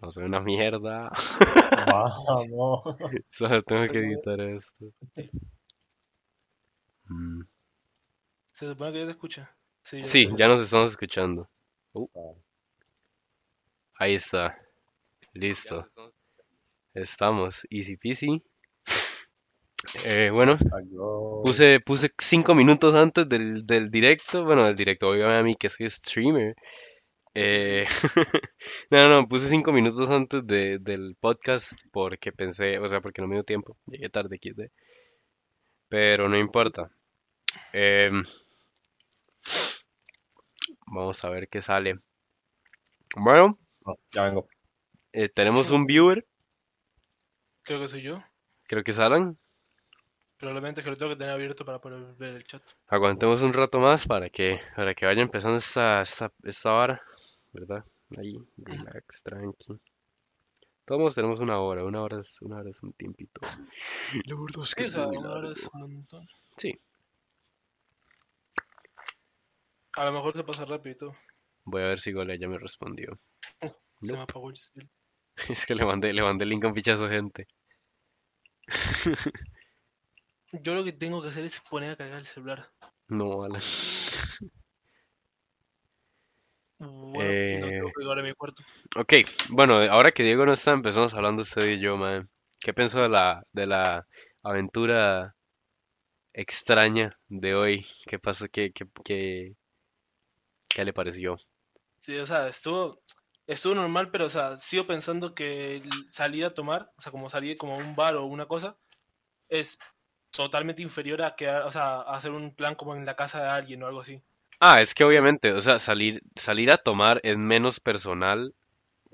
No soy una mierda. Vamos. Solo tengo que editar esto. Mm. Se supone que ya te escucha. Sí, ya Sí, escucha. ya nos estamos escuchando. Uh, ahí está. Listo. Estamos. Easy peasy. Eh, bueno, puse, puse cinco minutos antes del, del directo. Bueno, del directo, obviamente a mí que soy streamer. Eh, no, no, puse cinco minutos antes de, del podcast porque pensé, o sea, porque no me dio tiempo. Llegué tarde, XD. Pero no importa. Em, vamos a ver qué sale. Bueno, No, ya vengo. eh, tenemos un viewer. Creo que soy yo. Creo que salen. Probablemente que lo tengo que tener abierto para poder ver el chat. Aguantemos un rato más para que, para que vaya empezando esta, esta, esta hora, ¿verdad? Ahí, relax, tranqui. Todos tenemos una hora, una hora es, una hora es un tiempito. La verdad es que es muy una hora largo. es un montón. Sí, A lo mejor se pasa rápido voy a ver si Gole ya me respondió. Se Nope. me apagó el cel. Es que le mandé, le mandé el link a un pichazo gente. Yo lo que tengo que hacer es poner a cargar el celular. No, Alan. Bueno, no Eh, tengo que llegar a mi cuarto. Ok, bueno, ahora que Diego no está, empezamos hablando usted y yo, man. ¿Qué pensó de la, de la aventura extraña de hoy? ¿Qué pasó? ¿Qué, qué, qué, qué le pareció? Sí, o sea, estuvo, estuvo normal, pero, o sea, sigo pensando que salir a tomar, o sea, como salir como a un bar o una cosa, es totalmente inferior a quedar, o sea, a hacer un plan como en la casa de alguien o algo así. Ah, es que obviamente, o sea, salir, salir a tomar es menos personal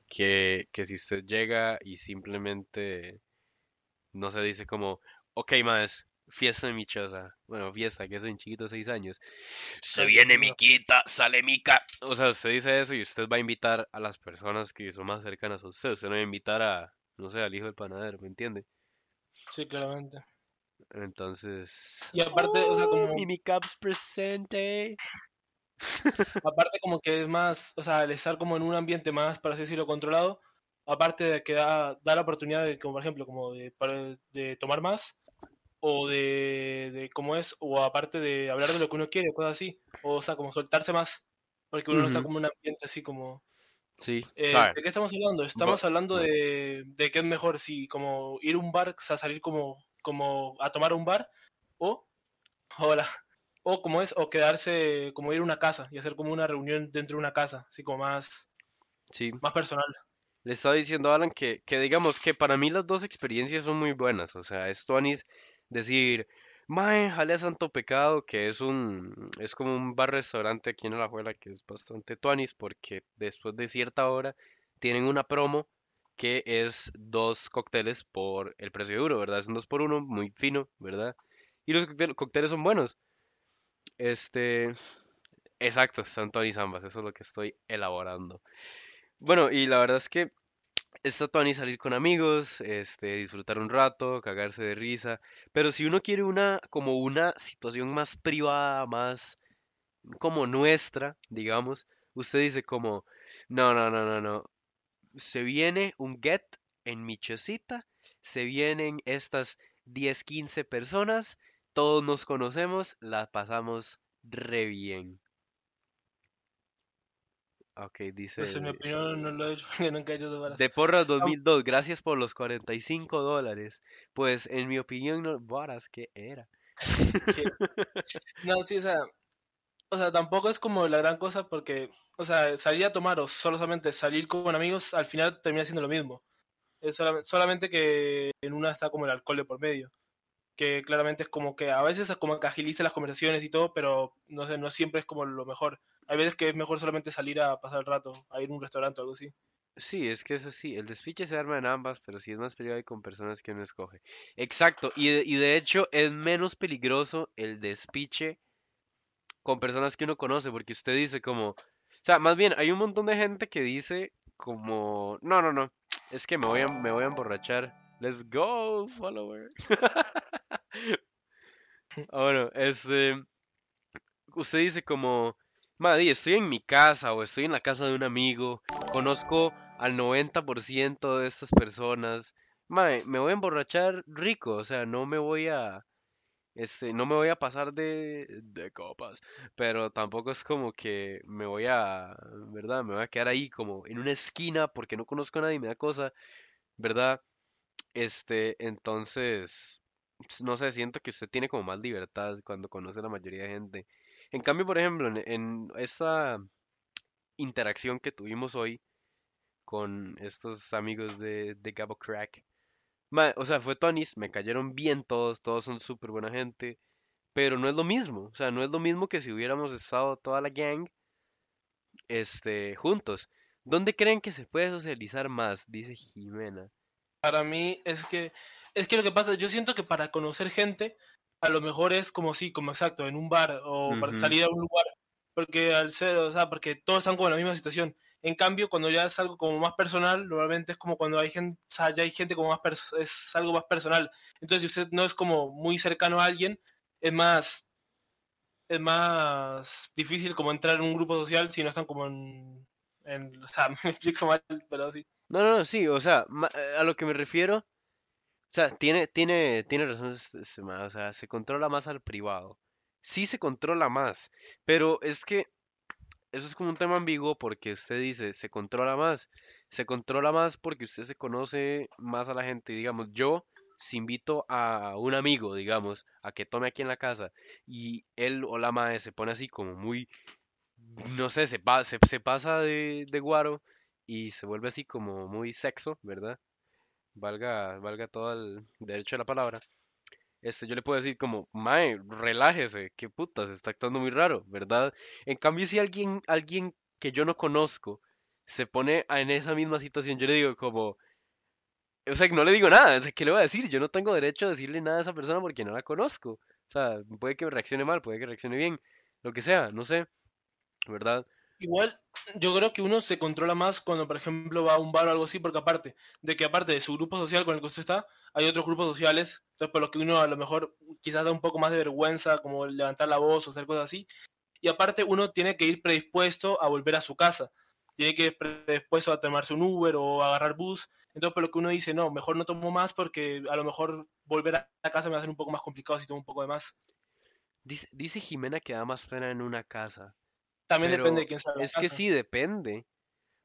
que, que si usted llega y simplemente no se dice como, ok, más, fiesta en mi choza. Bueno, fiesta, que soy un chiquito de seis años. Se viene Miquita, sale Mica. O sea, usted dice eso y usted va a invitar a las personas que son más cercanas a usted. Usted no va a invitar a, no sé, al hijo del panadero, ¿me entiende? Sí, claramente. Entonces... Y aparte, o sea, como, Mimi Caps presente. Aparte como que es más, o sea, el estar como en un ambiente más, para así decirlo, controlado, aparte de que da, da la oportunidad de, como por ejemplo, como de, para- de tomar más, o de, de cómo es, o aparte de hablar de lo que uno quiere, cosas así, o, sea, como soltarse más, porque uno no está Ujú. como en un ambiente así como... Sí, Eh. ¿de qué estamos hablando? Estamos hablando de, de qué es mejor, si como ir a un bar, o sea, salir como, como a tomar un bar, o, hola, o como es, o quedarse, como ir a una casa y hacer como una reunión dentro de una casa, así como más, Sí. más personal. Le estaba diciendo a Alan que, que digamos que para mí las dos experiencias son muy buenas. O sea, es tuanis decir, mae, jale a Santo Pecado, que es un, es como un bar-restaurante aquí en Alajuela que es bastante tuanis porque después de cierta hora tienen una promo que es dos cócteles por el precio duro, ¿verdad? Es un dos por uno, muy fino, ¿verdad? Y los cóctel- cócteles son buenos. Este, exacto, están tuanis ambas, eso es lo que estoy elaborando. Bueno, y la verdad es que está tuanis salir con amigos, este, disfrutar un rato, cagarse de risa, pero si uno quiere una, como una situación más privada, más como nuestra, digamos, usted dice como, no, no, no, no, no, se viene un get en mi chocita, se vienen estas 10, 15 personas, todos nos conocemos, la pasamos re bien. Ok, dice... Pues en mi opinión no lo he hecho porque nunca he hecho de. De Porras 2002, gracias por los 45 dólares. Pues en mi opinión, no, varas, ¿qué era? No, sí, o sea, o sea, tampoco es como la gran cosa porque, o sea, salir a tomar o solamente salir con amigos, al final termina siendo lo mismo. Es solamente, solamente que en una está como el alcohol de por medio. Que claramente es como que a veces es como que agiliza las conversaciones y todo, pero no sé, no siempre es como lo mejor. Hay veces que es mejor solamente salir a pasar el rato, a ir a un restaurante o algo así. Sí, es que eso sí, el despiche se arma en ambas, pero sí es más peligroso con personas que uno escoge. Exacto, y de, y de hecho es menos peligroso el despiche con personas que uno conoce, porque usted dice como, o sea, más bien hay un montón de gente que dice como, no, no, no, es que me voy a, me voy a emborrachar. Let's go, follower. Ah, Bueno, este, usted dice como, Maddy, estoy en mi casa o estoy en la casa de un amigo, conozco al 90% de estas personas, mae, me voy a emborrachar rico, o sea, no me voy a, este, no me voy a pasar de, de copas, pero tampoco es como que me voy a, ¿verdad? Me voy a quedar ahí como en una esquina porque no conozco a nadie me da cosa, ¿verdad? Este, entonces, no sé, siento que usted tiene como más libertad cuando conoce a la mayoría de gente. En cambio, por ejemplo, en, en esta interacción que tuvimos hoy con estos amigos de, de Gabo Crack, ma, o sea, fue Tonis, me cayeron bien todos, todos son súper buena gente, pero no es lo mismo, o sea, no es lo mismo que si hubiéramos estado toda la gang, este, juntos. ¿Dónde creen que se puede socializar más? Dice Jimena. Para mí es que, es que lo que pasa, yo siento que para conocer gente, a lo mejor es como sí, como exacto, en un bar o para salir a un lugar, porque al ser, o sea, porque todos están como en la misma situación. En cambio, cuando ya es algo como más personal, normalmente es como cuando hay gente, o sea, ya hay gente como más, es algo más personal. Entonces, si usted no es como muy cercano a alguien, es más, es más difícil como entrar en un grupo social si no están como en, en o sea, me explico mal, pero sí. No, no, no, sí, o sea, eh, a lo que me refiero, sea, tiene, tiene, tiene razón, este- este o sea, se controla más al privado. Sí se controla más, pero es que eso es como un tema ambiguo porque usted dice, se controla más, se controla más porque usted se conoce más a la gente, digamos, yo si invito a un amigo, digamos, a que tome aquí en la casa y él o la madre se pone así como muy, no sé, se, se, pasa de guaro y se vuelve así como muy sexo, ¿verdad? Valga, valga todo el derecho de la palabra. Este, yo le puedo decir como, mae, relájese, qué puta, se está actuando muy raro, ¿verdad? En cambio, si alguien, alguien que yo no conozco se pone en esa misma situación, yo le digo como, o sea, no le digo nada, o sea, ¿qué le voy a decir? Yo no tengo derecho a decirle nada a esa persona porque no la conozco. O sea, puede que reaccione mal, puede que reaccione bien, lo que sea, no sé, ¿verdad? Igual, yo creo que uno se controla más cuando, por ejemplo, va a un bar o algo así, porque aparte de que aparte de su grupo social con el que usted está, hay otros grupos sociales, entonces por los que uno a lo mejor quizás da un poco más de vergüenza, como levantar la voz o hacer cosas así, y aparte uno tiene que ir predispuesto a volver a su casa, tiene que ir predispuesto a tomarse un Uber o agarrar bus, entonces por lo que uno dice, no, mejor no tomo más porque a lo mejor volver a la casa me va a ser un poco más complicado si tomo un poco de más. Dice, dice Jimena que da más pena en una casa, También depende de quién sea la es que sí, depende,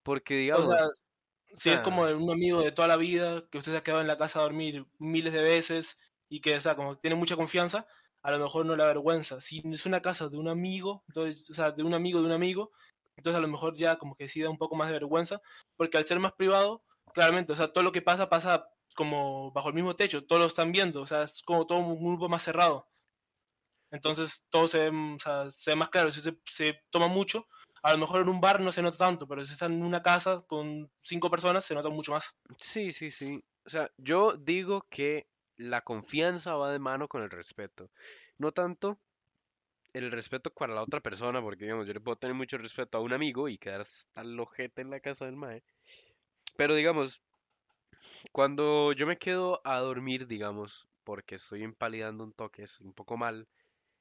porque O digamos, sea, o si es como sea, de un amigo de toda la vida, que usted se ha quedado en la casa a dormir miles de veces y que, o sea, como tiene mucha confianza, a lo mejor no le da vergüenza. Si es una casa de un amigo, entonces, o sea, de un amigo de un amigo, entonces a lo mejor ya como que sí da un poco más de vergüenza, porque al ser más privado, claramente, o sea, todo lo que pasa pasa como bajo el mismo techo, todos lo están viendo, o sea, es como todo un grupo más cerrado. Entonces todo se ve, mm, o sea, se ve más claro, si se, toma mucho, a lo mejor en un bar no se nota tanto, pero si están en una casa con cinco personas se nota mucho más. sí, sí, sí. O sea, yo digo que la confianza va de mano con el respeto. No tanto el respeto para la otra persona, porque digamos, yo le puedo tener mucho respeto a un amigo y quedar hasta el ojete en la casa del mae. Pero digamos, cuando yo me quedo a dormir, digamos, porque estoy empalidando un toque, estoy un poco mal,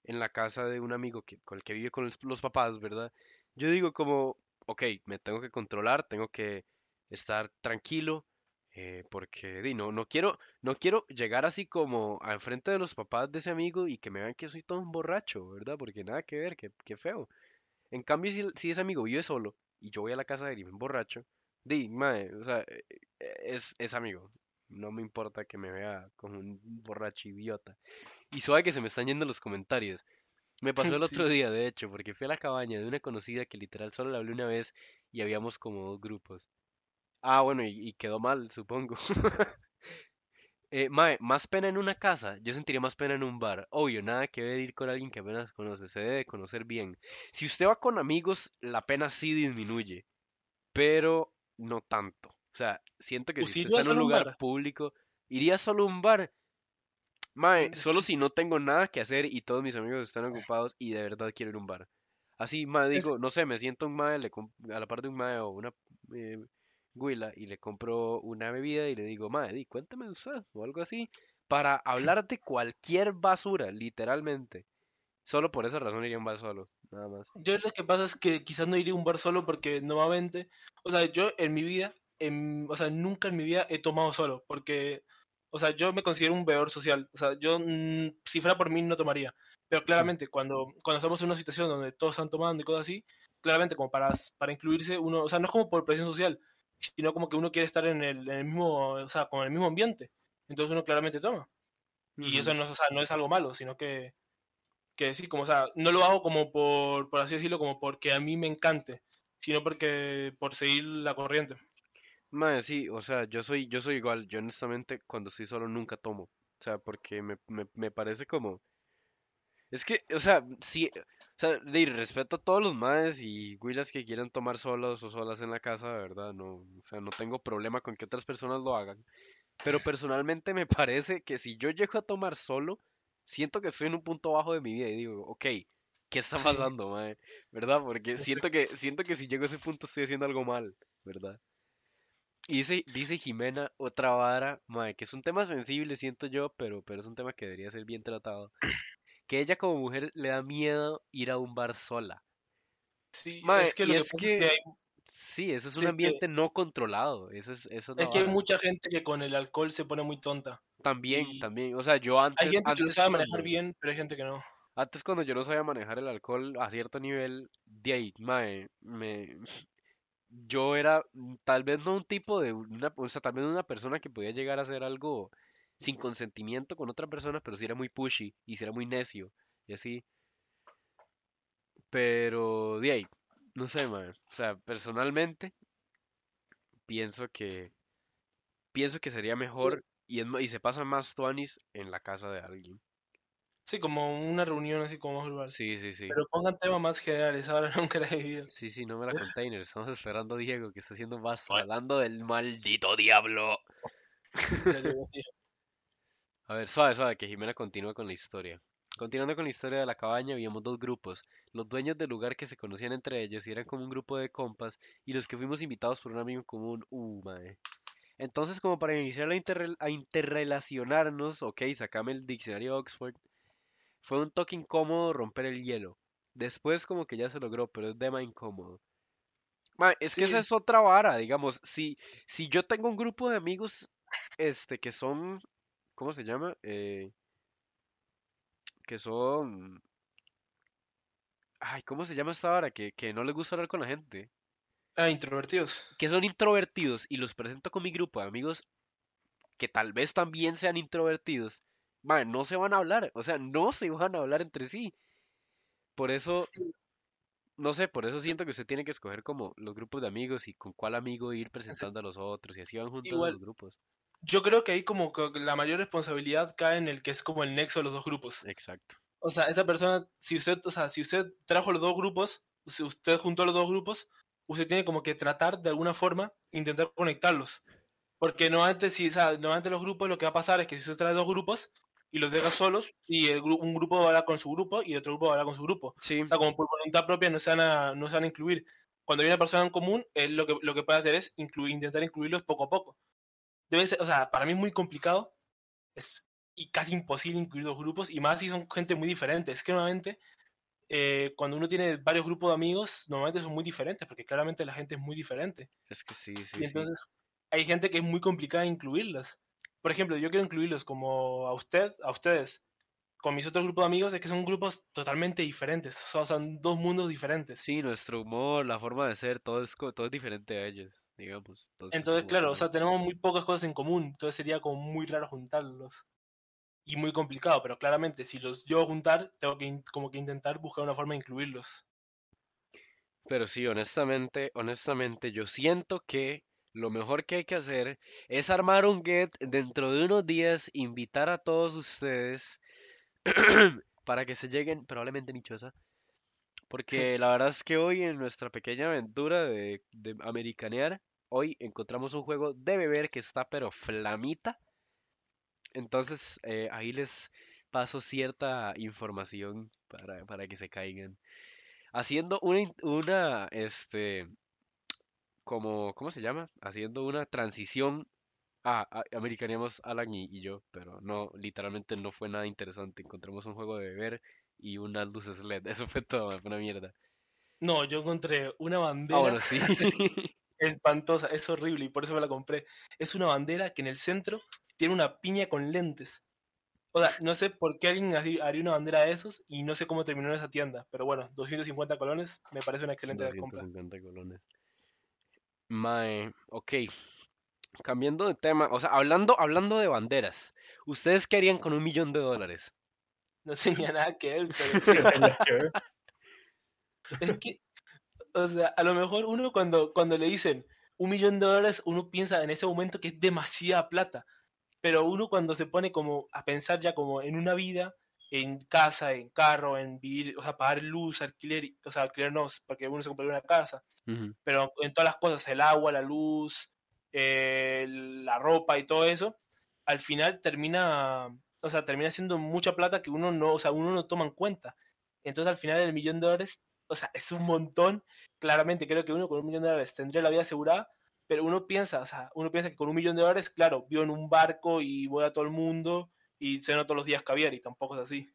en la casa de un amigo que, con el que vive con los, papás, ¿verdad? Yo digo como, ok, me tengo que controlar, tengo que estar tranquilo, eh, porque di, no, no quiero, no quiero llegar así como al frente de los papás de ese amigo y que me vean que soy todo un borracho, ¿verdad? Porque nada que ver, qué, qué feo. En cambio, si, si ese amigo vive solo y yo voy a la casa de él y me emborracho, di, mae, o sea, eh, eh, es, es amigo. No me importa que me vea como un borracho idiota. Y suave que se me están yendo los comentarios. Me pasó el otro Sí. día, de hecho, porque fui a la cabaña de una conocida que literal solo la hablé una vez y habíamos como dos grupos. Ah, bueno, y, y quedó mal, supongo. Eh, mae, más pena en una casa, yo sentiría más pena en un bar. Obvio, nada que ver ir con alguien que apenas conoce, se debe de conocer bien. Si usted va con amigos, la pena sí disminuye, pero no tanto. O sea, siento que si Pues usted iría está en un lugar bar. público, iría solo a un bar. Mae, Es solo si no tengo nada que hacer y todos mis amigos están ocupados y de verdad quiero ir a un bar. Así, mae, es, digo, no sé, me siento un mae, le a la par de un mae o una eh, güila y le compro una bebida y le digo, mae, di, cuéntame usted o algo así, para hablar de cualquier basura, literalmente. Solo por esa razón iría a un bar solo, nada más. yo lo que pasa es que quizás no iría a un bar solo porque normalmente, o sea, yo en mi vida en- o sea, nunca en mi vida he tomado solo, porque, o sea, yo me considero un bebedor social. O sea, yo, mm, si fuera por mí, no tomaría. Pero claramente, cuando, cuando estamos en una situación donde todos están tomando y cosas así, claramente, como para, para incluirse, uno, o sea, no es como por presión social, sino como que uno quiere estar en el, en el mismo, o sea, con el mismo ambiente. Entonces uno claramente toma. Y eso no, es- o sea, no es algo malo, sino que, que sí, como, o sea, no lo hago como por, por así decirlo, como porque a mí me encante, sino porque por seguir la corriente. Mae, sí, o sea, yo soy, yo soy igual. Yo honestamente cuando estoy solo nunca tomo. O sea, porque me, me, me parece como... Es que, o sea, sí, o sea, de respeto a todos los maes y güilas que quieran tomar solos o solas en la casa, de verdad, no, o sea, no tengo problema con que otras personas lo hagan. Pero personalmente me parece que si yo llego a tomar solo, siento que estoy en un punto bajo de mi vida y digo, ok, ¿qué está pasando, mae? ¿Verdad? Porque siento que, siento que si llego a ese punto estoy haciendo algo mal, ¿verdad? Y dice, dice Jimena otra vara, mae, que es un tema sensible, siento yo, pero, pero es un tema que debería ser bien tratado. Que ella como mujer le da miedo ir a un bar sola. Sí, Mae, es que lo que pasa que- es que hay, Sí, eso es Sí, un es que- ambiente no controlado. Eso es, eso es es que hay mucha gente que con el alcohol se pone muy tonta. También, y también. O sea, yo antes, Hay gente que lo antes sabe manejar bien, pero hay gente que no. Antes cuando yo no sabía manejar el alcohol a cierto nivel, de ahí, mae, me, yo era tal vez no un tipo de una, o sea, tal vez una persona que podía llegar a hacer algo sin consentimiento con otra persona, pero sí era muy pushy y sí era muy necio y así. Pero de ahí, no sé, mae, o sea, personalmente pienso que pienso que sería mejor y, es y se pasa más tuanis en la casa de alguien. Sí, como una reunión así como más global. Sí, sí, sí. Pero pongan temas más generales, ahora nunca la he vivido. Sí, sí, no me la container. Estamos esperando a Diego que está haciendo basta, hablando del maldito diablo. A ver, suave, suave, que Jimena continúa con la historia. Continuando con la historia de la cabaña, habíamos dos grupos. Los dueños del lugar que se conocían entre ellos y eran como un grupo de compas, y los que fuimos invitados por un amigo común. Uh, mae. Entonces, como para iniciar a, interrel- a interrelacionarnos, ok, sacame el diccionario de Oxford, fue un toque incómodo romper el hielo. Después como que ya se logró, pero es dema incómodo. Es que esa es- es otra vara, digamos, si, si yo tengo un grupo de amigos, este, que son, ¿cómo se llama? Eh, que son, ay, ¿cómo se llama esta vara? Que, que no les gusta hablar con la gente, Ah, introvertidos. que son introvertidos y los presento con mi grupo de amigos que tal vez también sean introvertidos, no se van a hablar, o sea, no se van a hablar entre sí. Por eso, no sé, por eso siento que usted tiene que escoger como los grupos de amigos y con cuál amigo ir presentando a los otros y así van juntando Igual- los grupos. Yo creo que ahí como que la mayor responsabilidad cae en el que es como el nexo de los dos grupos. Exacto. O sea, esa persona, si usted, o sea, si usted trajo los dos grupos, si usted juntó los dos grupos, usted tiene como que tratar de alguna forma intentar conectarlos. Porque normalmente, si, o sea, normalmente los grupos lo que va a pasar es que si usted trae dos grupos y los deja solos, y el un grupo va a hablar con su grupo y el otro grupo va a hablar con su grupo. Sí, O sea, como por voluntad propia no se van a, no se van a incluir. Cuando hay una persona en común, él lo que, lo que puede hacer es incluir, intentar incluirlos poco a poco. Debe ser, o sea, para mí es muy complicado es, y casi imposible incluir dos grupos, y más si son gente muy diferente. Es que normalmente, eh, cuando uno tiene varios grupos de amigos, normalmente son muy diferentes, porque claramente la gente es muy diferente. es que sí, sí, y sí. entonces hay gente que es muy complicada incluirlas. Por ejemplo, yo quiero incluirlos como a usted, a ustedes, con mis otros grupos de amigos, es que son grupos totalmente diferentes. O sea, son dos mundos diferentes. Sí, nuestro humor, la forma de ser, todo es, todo es diferente a ellos, digamos. Entonces, Entonces, claro, o sea, tenemos muy pocas cosas en común, entonces sería como muy raro juntarlos. Y muy complicado, pero claramente si los llevo a juntar, tengo que como que intentar buscar una forma de incluirlos. Pero sí, honestamente, honestamente, yo siento que lo mejor que hay que hacer es armar un get dentro de unos días, invitar a todos ustedes para que se lleguen, probablemente Michosa, porque la verdad es que hoy en nuestra pequeña aventura de, de americanear, hoy encontramos un juego de beber que está pero flamita. Entonces, eh, ahí les paso cierta información para, para que se caigan haciendo una, una, este, como, ¿cómo se llama? Haciendo una transición. Ah, a- americaneamos Alan y, y yo, pero no, literalmente no fue nada interesante. Encontramos un juego de beber y unas luces LED. Eso fue todo, fue una mierda. No, yo encontré una Ah, bandera bueno, sí. espantosa, es horrible y por eso me la compré. Es una bandera que en el centro tiene una piña con lentes. O sea, no sé por qué alguien haría una bandera de esos y no sé cómo terminó en esa tienda. Pero bueno, 250 colones me parece una excelente compra. 250 colones. Mae, ok. Cambiando de tema, o sea, hablando, hablando de banderas, ¿ustedes qué harían con un millón de dólares? No tenía nada que ver, pero sí. Tenía que ver. Es que, o sea, a lo mejor uno cuando, cuando le dicen un millón de dólares, uno piensa en ese momento que es demasiada plata. Pero uno cuando se pone como a pensar ya como en una vida, en casa, en carro, en vivir, o sea, pagar luz, alquiler, o sea, alquiler no, porque uno se compra una casa, pero en todas las cosas, el agua, la luz, eh, la ropa y todo eso, al final termina, o sea, termina siendo mucha plata que uno no, o sea, uno no toma en cuenta. Entonces al final el millón de dólares, o sea, es un montón. Claramente creo que uno con un millón de dólares tendría la vida asegurada, pero uno piensa, o sea, uno piensa que con un millón de dólares, claro, vivo en un barco y voy a todo el mundo y ceno todos los días caviar y tampoco es así.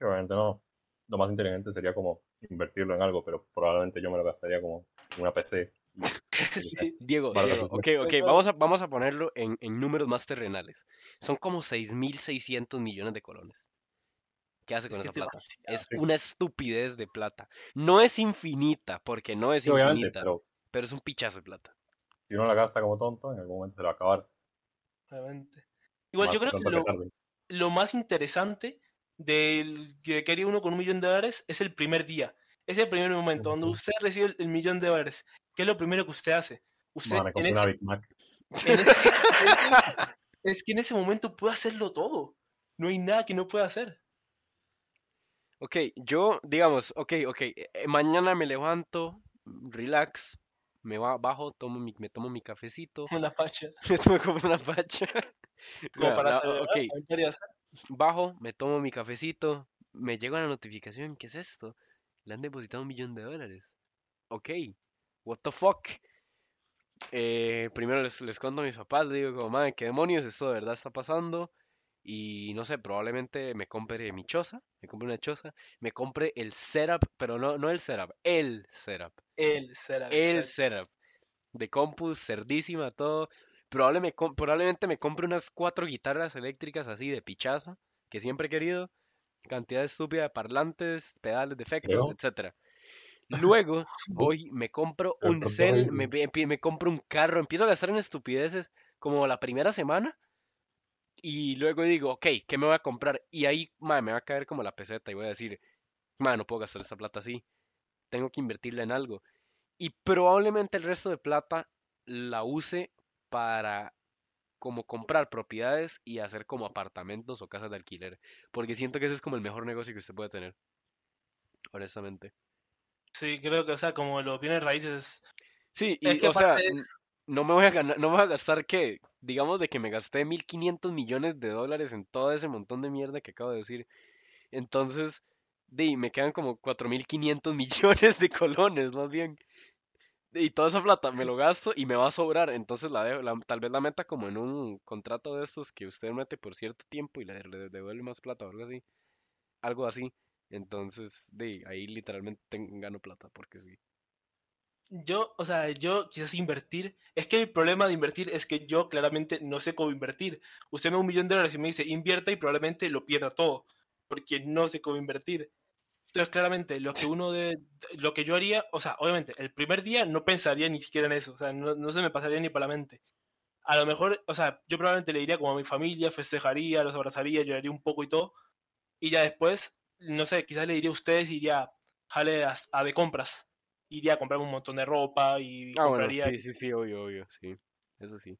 Obviamente no. Lo más inteligente sería como invertirlo en algo, pero probablemente yo me lo gastaría como en una PC. Sí. Diego, Diego, ok, ok, vamos a, vamos a ponerlo en, en números más terrenales. Son como 6.600 millones de colones. ¿Qué hace Es con que esa es plata? Es una estupidez de plata. No es infinita, porque no es Sí, obviamente, infinita, pero pero es un pichazo de plata. si uno la gasta como tonto, en algún momento se la va a acabar. Obviamente. Igual Más yo creo que lo, tarde. Lo más interesante del que haría uno con un millón de dólares es el primer día. Es el primer momento donde usted recibe el, el millón de dólares. ¿Qué es lo primero que usted hace? Usted Man, me en compré ese, una Big Mac. en ese- en ese- es que en ese momento puede hacerlo todo. No hay nada que no pueda hacer. Ok, yo, digamos, ok, ok, eh, eh, mañana me levanto, relax, me va, bajo, tomo mi, me tomo mi cafecito, Una me tomo como una facha. Como para celebrar, ser. bajo, me tomo mi cafecito, me llega la notificación, ¿qué es esto? Le han depositado un millón de dólares. Ok, what the fuck? Eh, primero les, les cuento a mis papás, les digo como, madre, ¿qué demonios? Esto de verdad está pasando. Y no sé, probablemente me compre mi choza, me compre una choza, me compre el setup, pero no, no el setup, el setup, Él será. el exacto. setup de compus, cerdísima, todo. Probable probablemente me compre unas cuatro guitarras eléctricas así de pichazo, que siempre he querido, cantidad estúpida de parlantes, pedales de efectos, Luego. etcétera. Luego voy, me compro un cel, me, me- compro un carro, empiezo a gastar en estupideces como la primera semana y luego digo, ok, ¿qué me voy a comprar? Y ahí, me va a caer como la peseta y voy a decir, no puedo gastar esta plata así, tengo que invertirla en algo. Y probablemente el resto de plata la use para como comprar propiedades y hacer como apartamentos o casas de alquiler, porque siento que ese es como el mejor negocio que usted puede tener, honestamente. Sí, creo que, o sea, como los bienes raíces. Sí, Es y que o sea, es. no me voy a ganar, no me voy a gastar que, digamos de que me gasté 1500 millones de dólares en todo ese montón de mierda que acabo de decir. Entonces, di, me quedan como 4500 millones de colones, más bien. Y toda esa plata me lo gasto y me va a sobrar. Entonces la, dejo- la- tal vez la meta como en un contrato de estos que usted mete por cierto tiempo y le, le devuelve más plata o algo así. Algo así. Entonces, ahí literalmente ten- gano plata porque sí. Yo, o sea, yo quizás invertir. Es que el problema de invertir es que yo claramente no sé cómo invertir. Usted me da un millón de dólares y me dice invierta y probablemente lo pierda todo. Porque no sé cómo invertir. Entonces, claramente, lo que uno de. Lo que yo haría, o sea, obviamente, el primer día no pensaría ni siquiera en eso. O sea, no, no se me pasaría ni por la mente. A lo mejor, o sea, yo probablemente le iría como a mi familia, festejaría, los abrazaría, lloraría un poco y todo. Y ya después, no sé, quizás le diría a ustedes, iría, jale a, a de compras. Iría a comprarme un montón de ropa y Ah, bueno, compraría. sí, sí, sí, obvio, obvio, sí. Eso sí.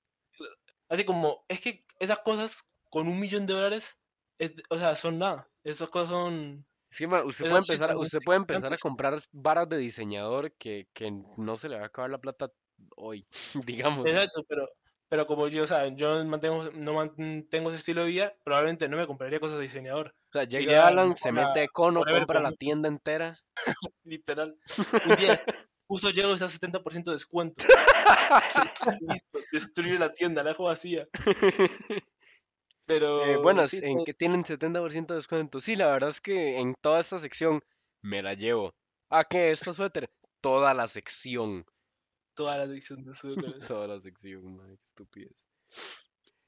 Así como, es que esas cosas con un millón de dólares, es- o sea, son nada. Esas cosas son. Es que, ma, usted puede empezar, usted puede empezar a insignificantes. comprar varas de diseñador que, que no se le va a acabar la plata hoy, digamos. Exacto, pero, pero como yo, o sea, yo mantengo, no mantengo ese estilo de vida, probablemente no me compraría cosas de diseñador. O sea, llega Iría Alan, se mete Econo, Forever compra la tienda entera. Literal. Un día justo llego y está 70% de descuento. Listo, destruye la tienda, la dejo vacía. Pero Eh, buenas, sí, en pues, que tienen 70% de descuento. Sí, la verdad es que en toda esta sección me la llevo. Ah, ¿qué? ¿Esta suéter? Toda la sección. toda la sección de Sudoku. Toda la sección, mae, qué estupidez.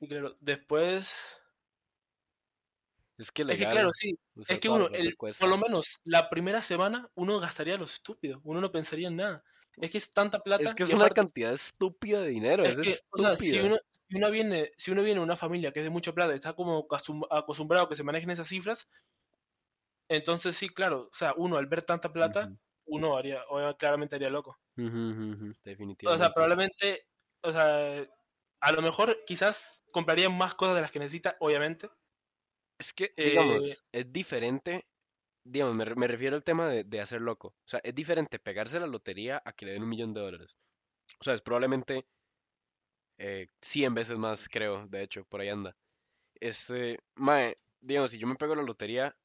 Y claro, después. Es que Es que legal, claro, sí. Es que uno, el- por lo menos la primera semana, uno gastaría lo estúpido. Uno no pensaría en nada. Es que es tanta plata. Es que es una aparte- cantidad estúpida de dinero, es, Es que, o sea, si uno, si uno viene, si uno viene de una familia que es de mucha plata, está como acostum- acostumbrado a que se manejen esas cifras, entonces sí, claro, o sea, uno al ver tanta plata, Ujú, uno haría, o claramente haría loco. ujú, ujú, O definitivamente. sea, probablemente, o sea, a lo mejor quizás compraría más cosas de las que necesita, obviamente. Es que, Eh, digamos, es diferente, digamos, me, me refiero al tema de, de hacer loco. O sea, es diferente pegarse la lotería a que le den un millón de dólares. O sea, es probablemente eh, 100 veces más, creo, de hecho, por ahí anda. Este, mae, digamos, si yo me pego la lotería,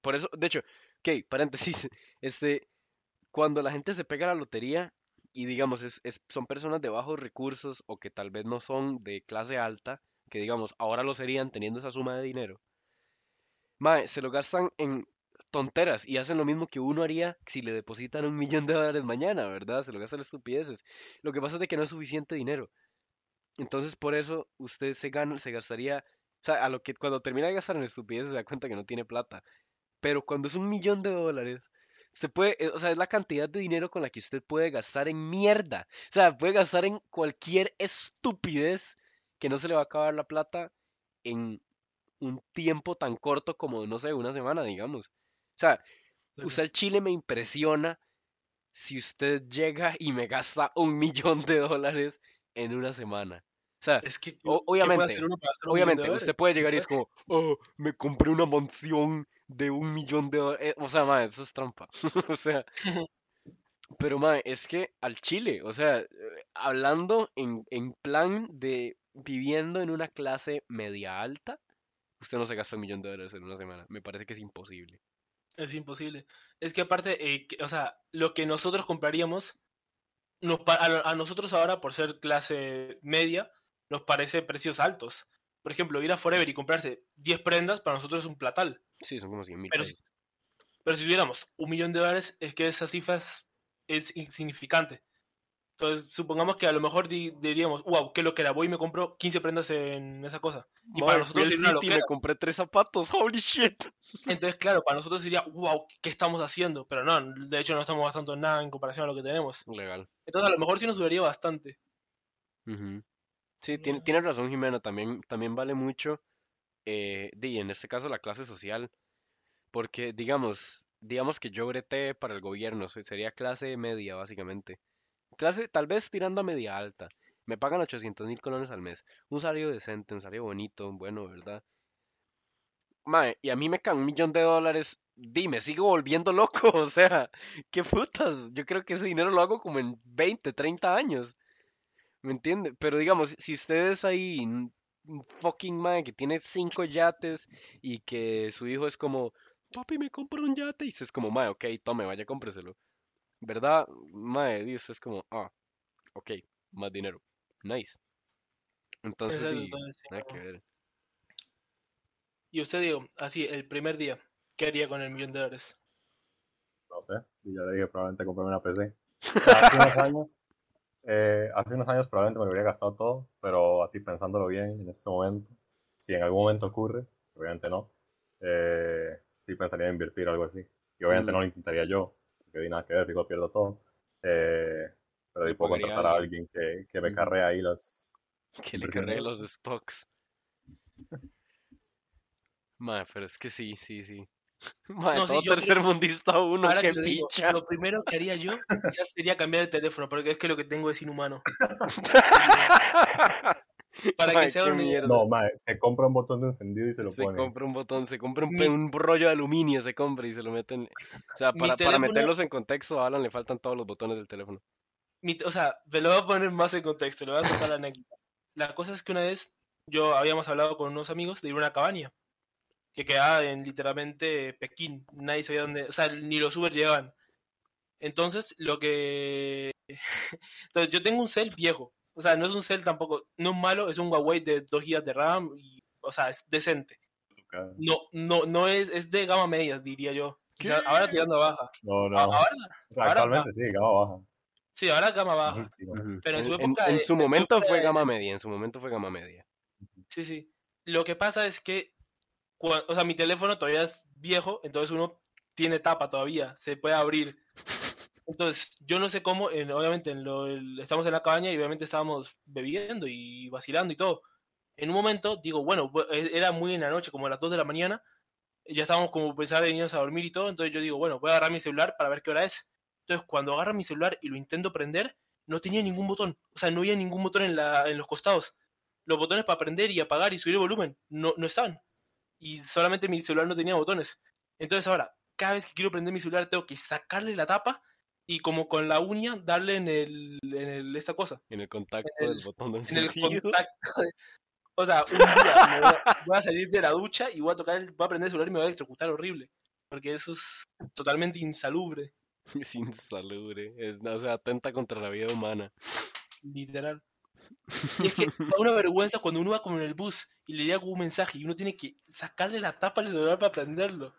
por eso, de hecho, ok, paréntesis, este, cuando la gente se pega la lotería y digamos, es, son personas de bajos recursos o que tal vez no son de clase alta, que digamos, ahora lo serían teniendo esa suma de dinero, mae, se lo gastan en tonteras y hacen lo mismo que uno haría si le depositan un millón de dólares mañana, ¿verdad? Se lo gastan estupideces. Lo que pasa es que no es suficiente dinero. Entonces, por eso usted se gana, se gastaría, o sea, a lo que cuando termina de gastar en estupideces se da cuenta que no tiene plata. Pero cuando es un millón de dólares, usted puede, eh, o sea, es la cantidad de dinero con la que usted puede gastar en mierda. O sea, puede gastar en cualquier estupidez que no se le va a acabar la plata en un tiempo tan corto como, no sé, una semana, digamos. O sea, usar el Chile me impresiona si usted llega y me gasta un millón de dólares en una semana. O sea, Es que, ¿qué- O- qué puede obviamente, obviamente, usted puede llegar y es como, oh, me compré una mansión de un millón de dólares. O sea, mae, eso es trampa. O sea, pero mae, es que al Chile, o sea, eh, hablando en, en plan de viviendo en una clase media alta, usted no se gasta un millón de dólares en una semana. Me parece que es imposible. Es imposible. Es que aparte, eh, que- o sea, lo que nosotros compraríamos, nos, pa- a, a nosotros ahora, por ser clase media, nos parece precios altos. Por ejemplo, ir a Forever y comprarse 10 prendas, para nosotros es un platal. Sí, son como 100 mil Pero, pero si tuviéramos un millón de dólares, es que esa cifra es, es insignificante. Entonces, supongamos que a lo mejor di- diríamos, wow, qué lo que era, voy y me compro 15 prendas en esa cosa. Y para nosotros sería una y loquera. me compré tres zapatos, holy shit. Entonces, claro, para nosotros sería, wow, ¿qué estamos haciendo? Pero no, de hecho no estamos gastando nada en comparación a lo que tenemos. Legal. Entonces, a lo mejor sí nos duraría bastante. Sí, tiene, Mm. tiene razón Jimena, también, también vale mucho, eh, di, en este caso la clase social, porque digamos, digamos que yo breté para el gobierno, se- sería clase media básicamente, clase tal vez tirando a media alta, me pagan 800 mil colones al mes, un salario decente, un salario bonito, bueno, ¿verdad? Mae, y a mí me caen un millón de dólares, dime, sigo volviendo loco, o sea, qué putas, yo creo que ese dinero lo hago como en 20, 30 años. ¿Me entiende? Pero digamos, si ustedes ahí, un fucking man que tiene cinco yates y que su hijo es como, papi, me compro un yate, y usted es como, mae, ok, tome, vaya, cómpreselo. ¿Verdad? Mae, y usted es como, ah, ok, más dinero. Nice. Entonces, nada no. que ver. Y usted, digo, así, el primer día, ¿qué haría con el millón de dólares? No sé, y ya le dije probablemente comprarme una PC. Hace unos años, eh, hace unos años probablemente me lo hubiera gastado todo, pero así pensándolo bien en este momento, si en algún momento ocurre, obviamente no, eh, sí pensaría en invertir algo así. Y obviamente Mm. no lo intentaría yo, di nada que ver, igual pierdo todo. Eh, pero ahí puedo contratar a alguien. que, que me Ujú. carre ahí las... Que le de- los stocks. Mae, pero es que sí, sí, sí. Mae, No, todo yo creo- tercermundista uno, Ahora qué que lo digo, picha. lo primero que haría yo quizás sería cambiar el teléfono, porque es que lo que tengo es inhumano. Para que se idea. mierda. No, se compra un botón de encendido y se lo Se pone. compra un botón, se compra un, Mi- un rollo de aluminio, se compra y se lo meten. O sea, para, para meterlos en contexto, a Alan le faltan todos los botones del teléfono. Mi- o sea, me lo voy a poner más en contexto, le voy a contar la anécdota. La cosa es que una vez yo habíamos hablado con unos amigos de ir a una cabaña que quedaba en literalmente Pekín. Nadie sabía dónde, o sea, ni los Uber llegaban. Entonces, lo que. Entonces, yo tengo un cel viejo. O sea, no es un cel tampoco, no es malo, es un Huawei de 2 GB de RAM y, o sea, es decente. No, no, no es, es de gama media, diría yo. Quizás ahora tirando a baja. No, no. Ahora, O sea, ahora- actualmente sí, gama baja. Sí, ahora gama baja. Pero en su época, en su en su momento fue gama media, en su momento fue gama media. Sí, sí. Lo que pasa es que, o sea, mi teléfono todavía es viejo, entonces uno tiene tapa todavía, se puede abrir. Entonces, yo no sé cómo, en- obviamente, en lo, el- estamos en la cabaña y obviamente estábamos bebiendo y vacilando y todo. En un momento, digo, bueno, bu- e- era muy en la noche, como a las 2 de la mañana, ya estábamos como pensar de irnos a dormir y todo, entonces yo digo, bueno, voy a agarrar mi celular para ver qué hora es. Entonces, cuando agarro mi celular y lo intento prender, no tenía ningún botón, o sea, no había ningún botón en, la, en los costados. Los botones para prender y apagar y subir el volumen no, no estaban. Y solamente mi celular no tenía botones. Entonces ahora, cada vez que quiero prender mi celular tengo que sacarle la tapa y como con la uña darle en el, en el esta cosa, En el contacto En el- del botón de en el contacto. de- O sea, un día me voy, a, voy a salir de la ducha y voy a tocar, el- voy a prender el celular y me voy a electrocutar horrible. Porque eso es totalmente insalubre, Es insalubre. Es, o sea, atenta contra la vida humana. literal. Y es que da una vergüenza cuando uno va como en el bus y le llega un mensaje y uno tiene que sacarle la tapa al celular para prenderlo.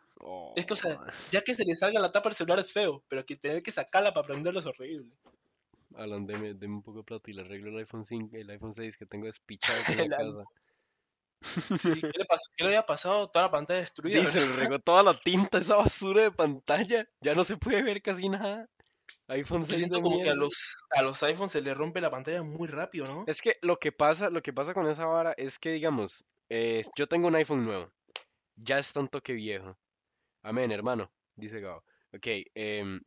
Es que, o sea, Oh, ya que se le salga la tapa al celular es feo, pero que tener que sacarla para prenderlo es horrible. Alan, deme, deme un poco de plata y le arreglo el iPhone 5, el iPhone 6 que tengo despichado en la iPhone. casa. Sí, ¿qué, le pasó? ¿Qué le había pasado? Toda la pantalla destruida. Dice, le regó toda la tinta esa basura de pantalla. Ya no se puede ver casi nada. iPhone Yo 6 siento como que a los, a los iPhones se les rompe la pantalla muy rápido, ¿no? Es que lo que pasa, lo que pasa con esa vara es que, digamos, eh, yo tengo un iPhone nuevo. Ya está un toque viejo. Amén, hermano, dice Gabo. Ok, em,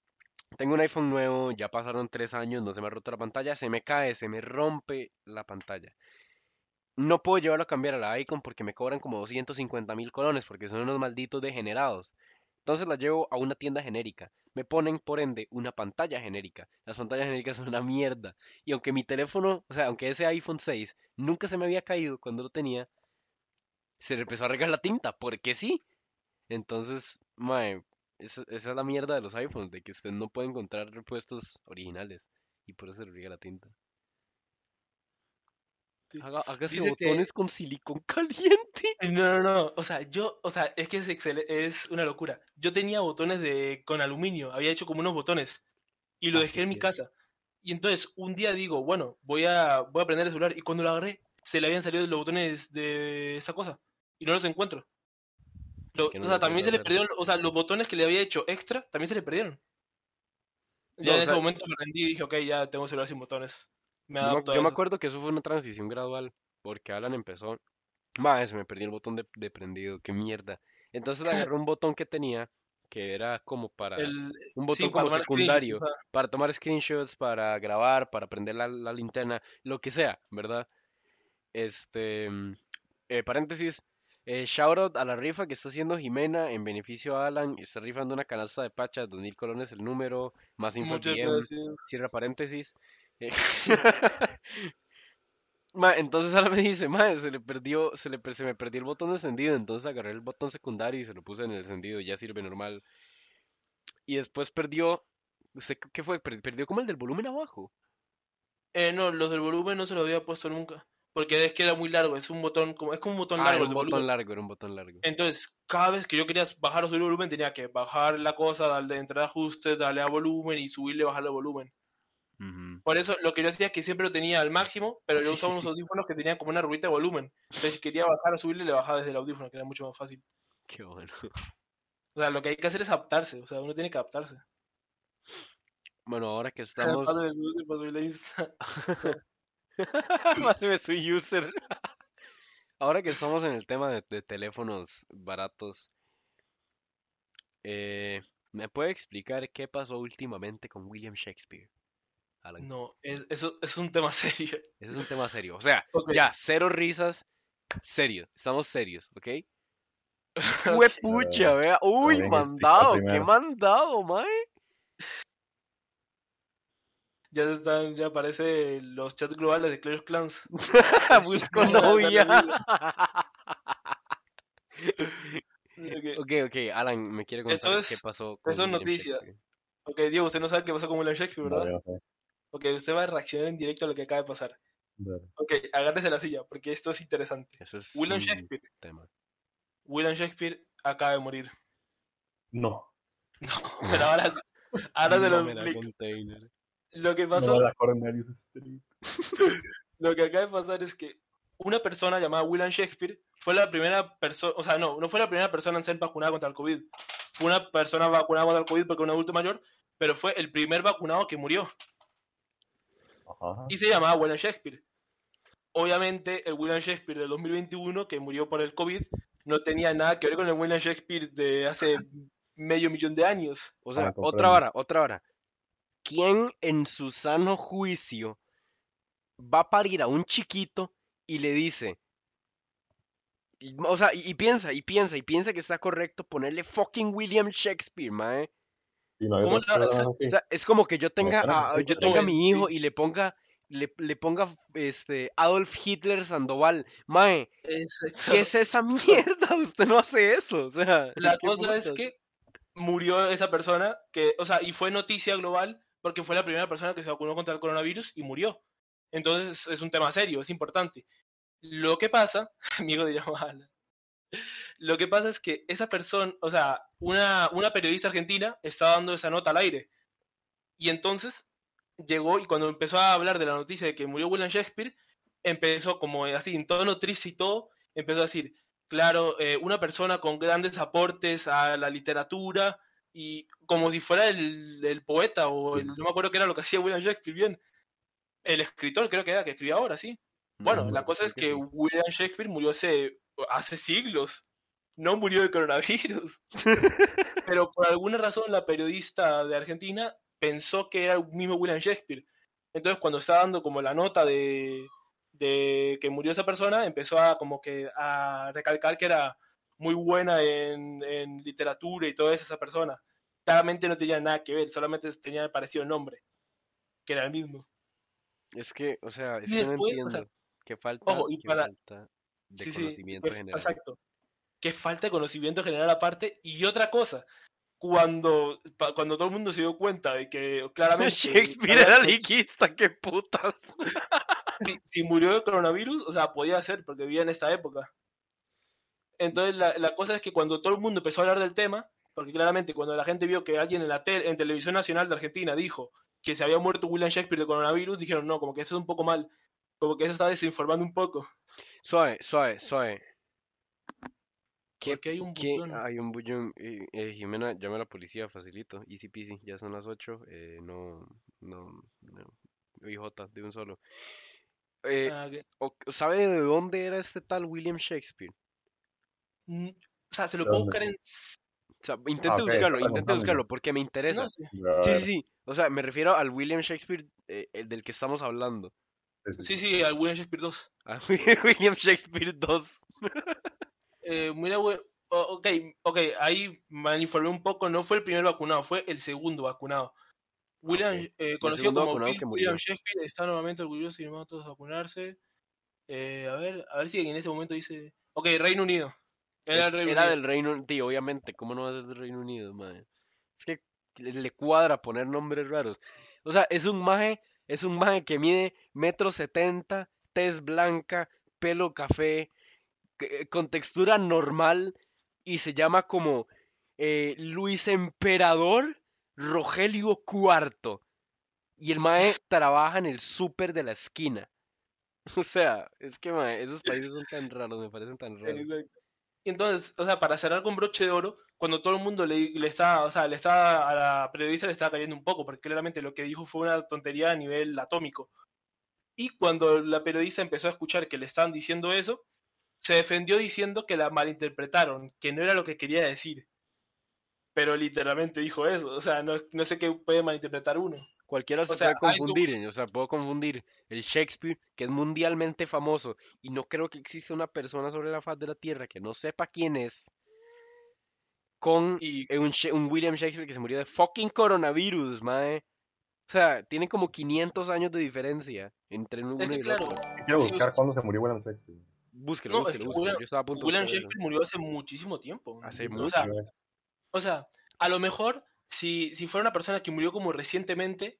tengo un iPhone nuevo, ya pasaron tres años, no se me ha roto la pantalla, se me cae, se me rompe la pantalla. No puedo llevarlo a cambiar a la Icon porque me cobran como 250 mil colones porque son unos malditos degenerados. Entonces la llevo a una tienda genérica. Me ponen, por ende, una pantalla genérica. Las pantallas genéricas son una mierda. Y aunque mi teléfono, o sea, aunque ese iPhone 6 nunca se me había caído cuando lo tenía, se le empezó a regar la tinta, porque sí. Entonces, mae, esa, esa es la mierda de los iPhones, de que usted no puede encontrar repuestos originales. Y por eso se le riega la tinta. Haga, hágase Dice que- botones con silicón caliente. No, no, no. O sea, yo, o sea, es que es, excel- es una locura. Yo tenía botones de con aluminio, había hecho como unos botones y lo Ah, dejé en mi bien. casa. Y entonces un día digo, bueno, voy a, voy a prender el celular y cuando lo agarré se le habían salido los botones de esa cosa y no los encuentro. Lo- o no sea, también se le perdieron, o sea, los botones que le había hecho extra también se le perdieron. Ya No, en o ese sea- momento me rendí y dije, ok, ya tengo celular sin botones. Me Yo adapto yo me acuerdo que eso fue una transición gradual, porque Alan empezó, más se me perdió el botón de, de prendido, qué mierda. Entonces agarré un botón que tenía, que era como para, El, un botón para como tomar screenshots, secundario, o sea, para tomar screenshots, para grabar, para prender la, la linterna, lo que sea, ¿verdad? Este, eh, paréntesis, eh, shout out a la rifa que está haciendo Jimena en beneficio a Alan, está rifando una canasta de pachas, 2000 colones el número, más info cierra paréntesis. Eh, Ma, entonces ahora me dice, ma, se le perdió, se le, se me perdió el botón de encendido, entonces agarré el botón secundario y se lo puse en el encendido, ya sirve normal. Y después perdió, ¿usted qué fue? Per- Perdió como el del volumen abajo. Eh, no, los del volumen no se los había puesto nunca. Porque es que era muy largo, es un botón, como, es como un botón Ah, largo era un botón volumen. largo, era un botón largo. Entonces, cada vez que yo quería bajar o subir el volumen, tenía que bajar la cosa, darle entrar a ajustes, darle a volumen y subirle, bajarle volumen. Por eso lo que yo hacía es que siempre lo tenía al máximo, pero yo Sí, usaba sí. unos audífonos que tenían como una ruedita de volumen. Entonces, si quería bajar o subirle, le bajaba desde el audífono, que era mucho más fácil. Qué bueno. O sea, lo que hay que hacer es adaptarse, o sea, uno tiene que adaptarse. Bueno, ahora que estamos... Madre, soy user. Ahora que estamos en el tema de, de teléfonos baratos, eh, ¿me puede explicar qué pasó últimamente con William Shakespeare? Alan? No, es- eso es un tema serio. Ese es un tema serio. O sea, ya, cero risas, serio. Estamos serios, ¿ok? Ok. pucha, vea. Uy, mandado, qué mandado, mae. Ya están, ya aparece los chats globales de Clash of Clans. Busco novia. Ok. Ok, ok, Alan, me quiere Esto contar es- qué pasó esto es William noticia. Ok, Diego, usted no sabe qué pasó con William Shakespeare, ¿verdad? no. Ok, usted va a reaccionar en directo a lo que acaba de pasar. Ok, agárrese la silla, porque esto es interesante. Es William Shakespeare. tema. William Shakespeare acaba de morir. No. No, pero ahora, sí- ahora se lo explico. Lo que No pasó, la Cornelius Street. lo que acaba de pasar es que una persona llamada William Shakespeare fue la primera persona, o sea, no, no fue la primera persona en ser vacunada contra el COVID. Fue una persona vacunada contra el COVID porque era un adulto mayor, pero fue el primer vacunado que murió. Ajá. y se llamaba William Shakespeare. Obviamente, el William Shakespeare del 2021, que murió por el COVID, no tenía nada que ver con el William Shakespeare de hace medio millón de años. O sea, Ah, otra hora, otra hora. ¿Quién en su sano juicio va a parir a un chiquito y le dice, y- o sea, y, y piensa, y piensa, y piensa que está correcto ponerle fucking William Shakespeare, mae? Y no hay ¿Cómo otras le- o personas sea, así. O sea, es como que yo tenga, a, sí, yo tenga a mi hijo Sí. y le ponga, le, le ponga, este, Adolf Hitler Sandoval, mae, ¿qué es esa mierda? Usted no hace eso, o sea, La ¿qué cosa es que murió esa persona, que, o sea, y fue noticia global porque fue la primera persona que se vacunó contra el coronavirus y murió. Entonces es un tema serio, es importante. Lo que pasa, amigo de llamada, lo que pasa es que esa persona, o sea, una, una periodista argentina estaba dando esa nota al aire. Y entonces llegó y cuando empezó a hablar de la noticia de que murió William Shakespeare, empezó como así, en tono triste y todo, empezó a decir, claro, eh, una persona con grandes aportes a la literatura y como si fuera el, el poeta o el, no me acuerdo qué era lo que hacía William Shakespeare bien. El escritor creo que era que escribía ahora, sí. Bueno, No, la cosa es que. William Shakespeare murió hace, hace siglos. No murió de coronavirus. Pero por alguna razón la periodista de Argentina pensó que era el mismo William Shakespeare. Entonces cuando estaba dando como la nota de, de que murió esa persona, empezó a como que a recalcar que era muy buena en, en literatura y todo eso esa persona. Claramente no tenía nada que ver, solamente tenía parecido el nombre, que era el mismo. Es que, o sea, es Y que no después, o entiendo. sea, que falta, ojo, y que para- falta de Sí, sí, conocimiento que- general. Exacto. Que falta de conocimiento general aparte. Y otra cosa, cuando, cuando todo el mundo se dio cuenta de que claramente... Shakespeare era liguista, qué putas. si, si murió de coronavirus, o sea, podía ser porque vivía en esta época. Entonces, la, la cosa es que cuando todo el mundo empezó a hablar del tema, porque claramente cuando la gente vio que alguien en la te- en televisión nacional de Argentina dijo que se había muerto William Shakespeare de coronavirus, dijeron, no, como que eso es un poco mal, como que eso está desinformando un poco. Suave, suave, suave. ¿Qué, hay un qué- bullón. Hay un bullón. eh, eh, Jimena, llama a la policía, facilito. Easy peasy, ya son las 8. Eh, no, no, no. IJ, de un solo. Eh, Ah, que- o- ¿Sabe de dónde era este tal William Shakespeare? Mm, o sea, se lo ¿De puedo buscar en... O sea, intente está buscarlo, intente buscarlo, porque me interesa. No Sí, sí, sí. O sea, me refiero al William Shakespeare eh, el del que estamos hablando. Sí, sí, al William Shakespeare 2. A William Shakespeare 2. Eh, mira, o- ok, ok, ahí me informé un poco, no fue el primer vacunado, fue el segundo vacunado. William, ok. eh, conocido como Bill William. Shakespeare, está nuevamente orgulloso y animado a todos a vacunarse. Eh, a ver, a ver si en ese momento dice... Ok, Reino Unido. Era el Era del Reino Unido, obviamente, ¿cómo no va a ser del Reino Unido, madre? Es que le, cuadra poner nombres raros. O sea, es un maje, es un maje que mide metro setenta, tez blanca, pelo café, eh, con textura normal y se llama como eh, Luis Emperador Rogelio IV. Y el maje trabaja en el súper de la esquina. O sea, es que esos países son tan raros, me parecen tan raros. Exacto. Y entonces, o sea, para cerrar con broche de oro, cuando todo el mundo le, le está, o sea, le está, a la periodista le estaba cayendo un poco, porque claramente lo que dijo fue una tontería a nivel atómico. Y cuando la periodista empezó a escuchar que le estaban diciendo eso, se defendió diciendo que la malinterpretaron, que no era lo que quería decir. Pero literalmente dijo eso, o sea, no, no sé qué puede malinterpretar uno. Cualquiera se O sea, puede confundir, ¿eh? o sea, puedo confundir el Shakespeare, que es mundialmente famoso, y no creo que exista una persona sobre la faz de la Tierra que no sepa quién es, con Y eh, un, un William Shakespeare que se murió de fucking coronavirus, mae. O sea, tiene como 500 años de diferencia entre uno es que y el claro, otro. Quiero buscar cuándo se murió William Shakespeare. Búsquelo, No, es búsquelo, que búsquelo. William- Yo estaba a punto de William eso. Shakespeare murió hace muchísimo tiempo. Hace O mucho. sea, O sea, a lo mejor, si, si fuera una persona que murió como recientemente,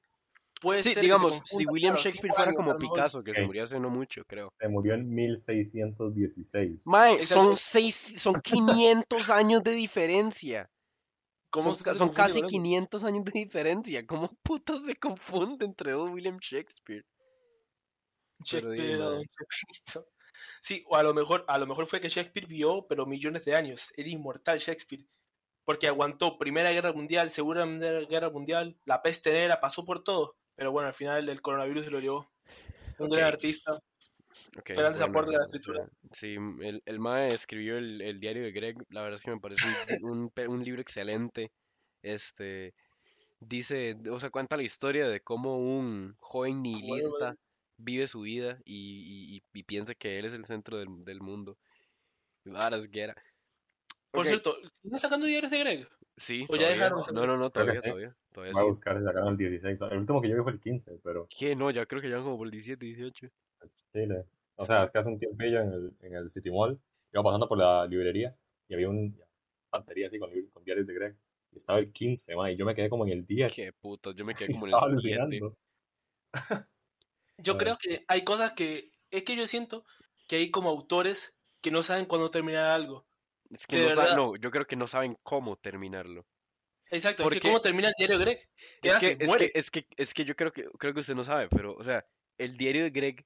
puede Sí, ser digamos, que se si William claro, Shakespeare fuera como. Picasso, que se murió hace no mucho, creo. Se murió en 1616. Mae, Exacto. son seis, son 500 años de diferencia. ¿Cómo Son, se se casi con eso? 500 años de diferencia. ¿Cómo puto se confunde entre dos William Shakespeare? Pero Shakespeare era don. Sí, o a lo mejor, a lo mejor fue que Shakespeare vivió, pero millones de años. Era inmortal Shakespeare. Porque aguantó Primera Guerra Mundial, Segunda Guerra Mundial, la peste negra, pasó por todo. Pero bueno, al final el coronavirus se lo llevó. Un gran artista. Ok, Grandes bueno, aportes de la escritura. Sí, el, el Mae escribió el, el diario de Greg. La verdad es que me parece un, un libro excelente. Este dice, o sea, cuenta la historia de cómo un joven nihilista vive su vida y, y- piensa que él es el centro del, del mundo. Varas era. Por cierto, ¿siguen sacando diarios de Greg? Sí, o ya todavía. dejaron de No, no, no, todavía, sí. todavía, todavía Voy a sí. buscar sacaron el 16. El último que yo vi fue el 15, pero ¿Qué? No, ya creo que ya como por el 17, 18. Chile. O sea, es que hace un tiempillo en el, en el City Mall, iba pasando por la librería y había una estantería así con, con diarios de Greg. Y estaba el 15, man, y yo me quedé como en el 10. Qué puto, yo me quedé como en el 7. alucinando. Yo creo que hay cosas que. Es que yo siento que hay como autores que no saben cuándo terminar algo. Es que no, no, yo creo que no saben cómo terminarlo. Exacto, es Porque- que ¿cómo termina el diario de Greg? ¿Qué Es hace? que, es Muere. que, es que, es que yo creo que, creo que usted no sabe, pero, o sea, el diario de Greg,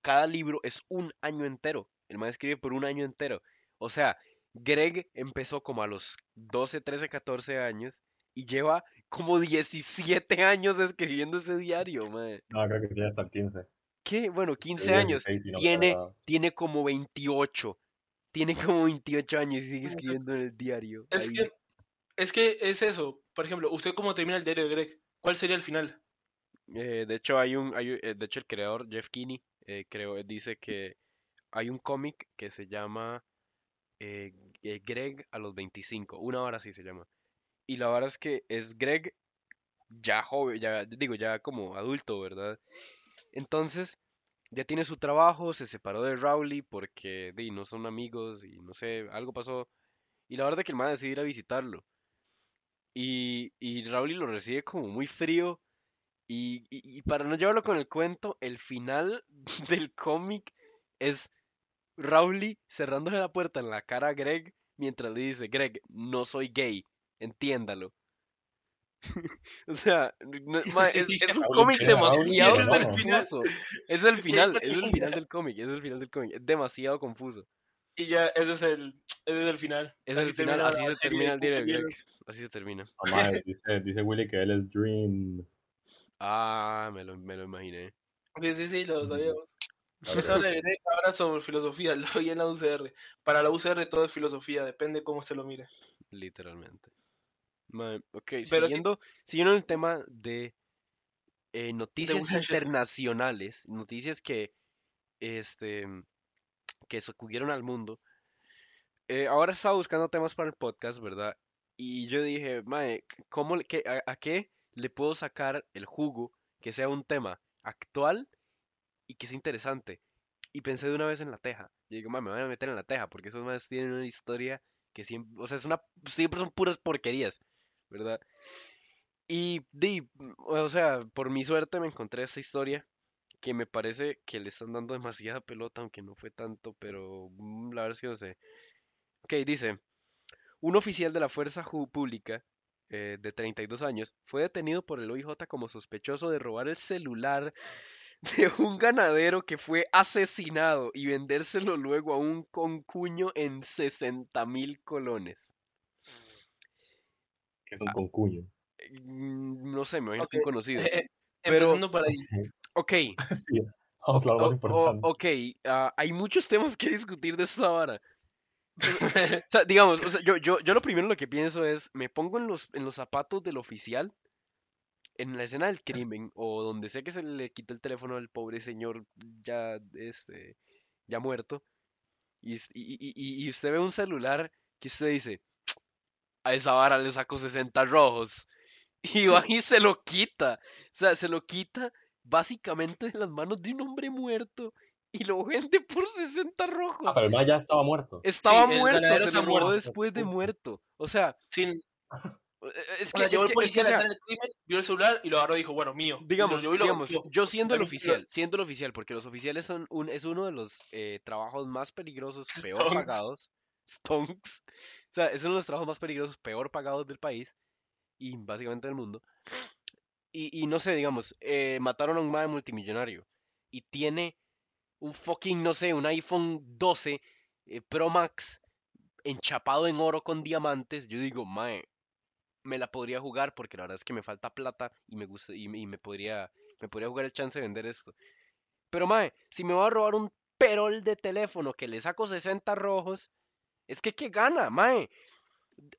cada libro es un año entero. El man escribe por un año entero. O sea, Greg empezó como a los 12, 13, 14 años y lleva como 17 años escribiendo ese diario, mae. No, creo que sí, hasta el 15. ¿Qué? Bueno, El 15 años. 16, si no Tiene, tiene como 28. Tiene como 28 años y sigue escribiendo en el diario. Es ahí. que, es que es eso. Por ejemplo, ¿usted cómo termina el diario de Greg? ¿Cuál sería el final? Eh, de hecho, hay un, hay, eh, de hecho, el creador, Jeff Kinney, eh, creo, dice que hay un cómic que se llama eh, Greg a los 25, una hora así se llama. Y la verdad es que es Greg ya joven, ya digo, ya como adulto, ¿verdad? Entonces, ya tiene su trabajo, se separó de Rowley porque di, no son amigos y no sé, algo pasó. Y la verdad es que el man decide ir a visitarlo. Y, y Rowley lo recibe como muy frío. Y, y- y para no llevarlo con el cuento, el final del cómic es Rowley cerrándole la puerta en la cara a Greg mientras le dice, Greg, no soy gay, entiéndalo. O sea, no- ma, es, es un cómic demasiado es el confuso. Es el final, es el final del cómic, es el final del cómic, es demasiado confuso. Y ya, ese es el, ese es el final. Ese es Así el final, así se termina el de diario de 15 Greg, libros. así se termina. Ah, dice, dice Willy que él es Dream. Ah, me lo, me lo imaginé. Sí, sí, sí, lo Mm. sabíamos. Greg, ahora sobre filosofía, lo vi en la UCR. Para la UCR todo es filosofía, depende cómo se lo mire. Literalmente. Ok, Pero siguiendo, siguiendo el tema de eh, noticias internacionales, noticias que, este, que sacudieron al mundo. eh, ahora estaba buscando temas para el podcast, ¿verdad? Y yo dije, mae, ¿cómo, le- qué- a, a qué le puedo sacar el jugo que sea un tema actual y que sea interesante? Y pensé de una vez en la teja. Y digo, mae, me voy a meter en la teja porque esos más tienen una historia que siempre, o sea, es una, siempre son puras porquerías, ¿verdad? Y, di, o sea, por mi suerte me encontré esa historia que me parece que le están dando demasiada pelota, aunque no fue tanto, pero mm, la verdad es que no sé. Ok, dice, un oficial de la Fuerza Pública eh, de 32 años fue detenido por el OIJ como sospechoso de robar el celular de un ganadero que fue asesinado y vendérselo luego a un concuño en 60 mil colones. Que es un concuño. Mm, No sé, me imagino que Ok, un conocido. Eh, Pero- Empezando por ahí. Ok, sí, vamos a lo más o- importante. ok, ah, hay muchos temas que discutir de esta vara. O sea, digamos, o sea, yo, yo, yo lo primero lo que pienso es, me pongo en los, en los zapatos del oficial en la escena del crimen o donde sea que se le quitó el teléfono al pobre señor ya, este, ya muerto y, y- y- y usted ve un celular que usted dice, a esa vara le saco 60 rojos y va y se lo quita, o sea, se lo quita básicamente de las manos de un hombre muerto y lo vende por 60 rojos. Ah, pero el ya estaba muerto. Estaba el muerto, se lo robó muerto. después de muerto. O sea, Sin, es que, llegó el policía a la escena del crimen, vio el celular y lo agarró y dijo, bueno, mío. Digamos, lo digamos, yo siendo el oficial, siendo el oficial, porque los oficiales son un, es uno de los eh, trabajos más peligrosos, peor pagados. Stonks. O sea, es uno de los trabajos más peligrosos, peor pagados del país y básicamente del mundo. Y, y no sé, digamos, eh, mataron a un mae multimillonario y tiene un fucking, no sé, un iPhone 12 eh, Pro Max enchapado en oro con diamantes. Yo digo, mae, me la podría jugar porque la verdad es que me falta plata y me gusta y, me- podría me podría jugar el chance de vender esto. Pero mae, si me va a robar un perol de teléfono que le saco 60 rojos, es que qué gana, mae.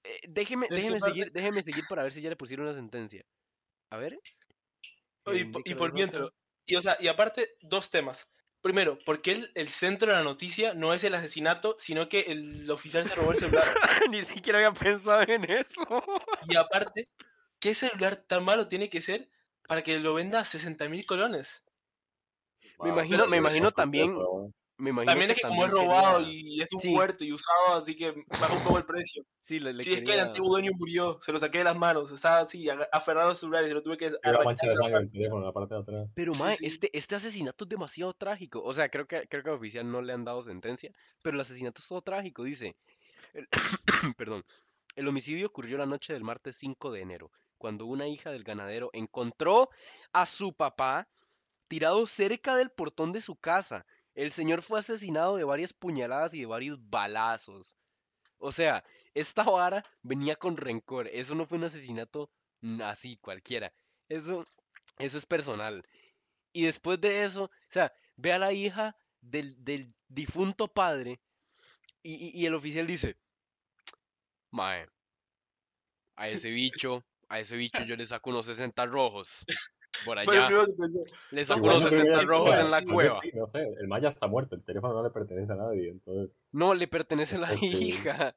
Eh, Déjeme, déjeme seguir, déjeme seguir para ver si ya le pusieron una sentencia. A ver. Y, Eh, po- y indícalo por mientras, y, o sea, y aparte, dos temas. Primero, porque el, el centro de la noticia no es el asesinato, sino que el oficial se robó el celular. Ni siquiera había pensado en eso. Y aparte, ¿qué celular tan malo tiene que ser para que lo venda a 60 mil colones? Me imagino- me imagino también-. Me imagino También es que como es robado quería- y es un Sí. muerto y usado, así que baja un poco el precio. Sí, le, le Sí, es que el antiguo dueño murió, se lo saqué de las manos, estaba así, aferrado al celular y se lo tuve que Hay una mancha de arrancar. sangre en el teléfono en la parte de atrás. Pero, Sí, mae, sí. este, este asesinato es demasiado trágico. O sea, creo que, creo que al oficial no le han dado sentencia, pero el asesinato es todo trágico, dice. El- Perdón. El homicidio ocurrió la noche del martes 5 de enero, cuando una hija del ganadero encontró a su papá tirado cerca del portón de su casa. El señor fue asesinado de varias puñaladas y de varios balazos. O sea, esta vara venía con rencor. Eso no fue un asesinato así, cualquiera. Eso, eso es personal. Y después de eso, o sea, ve a la hija del, difunto padre y, y- y el oficial dice, Mae, a ese bicho, a ese bicho yo le saco unos 60 rojos. Por allá, primero que pensé. le saco Igual unos no 70 creo- rojos o sea, en la cueva. sí, no sé, el Maya está muerto, el teléfono no le pertenece a nadie, entonces No, le pertenece a la Pues sí. hija.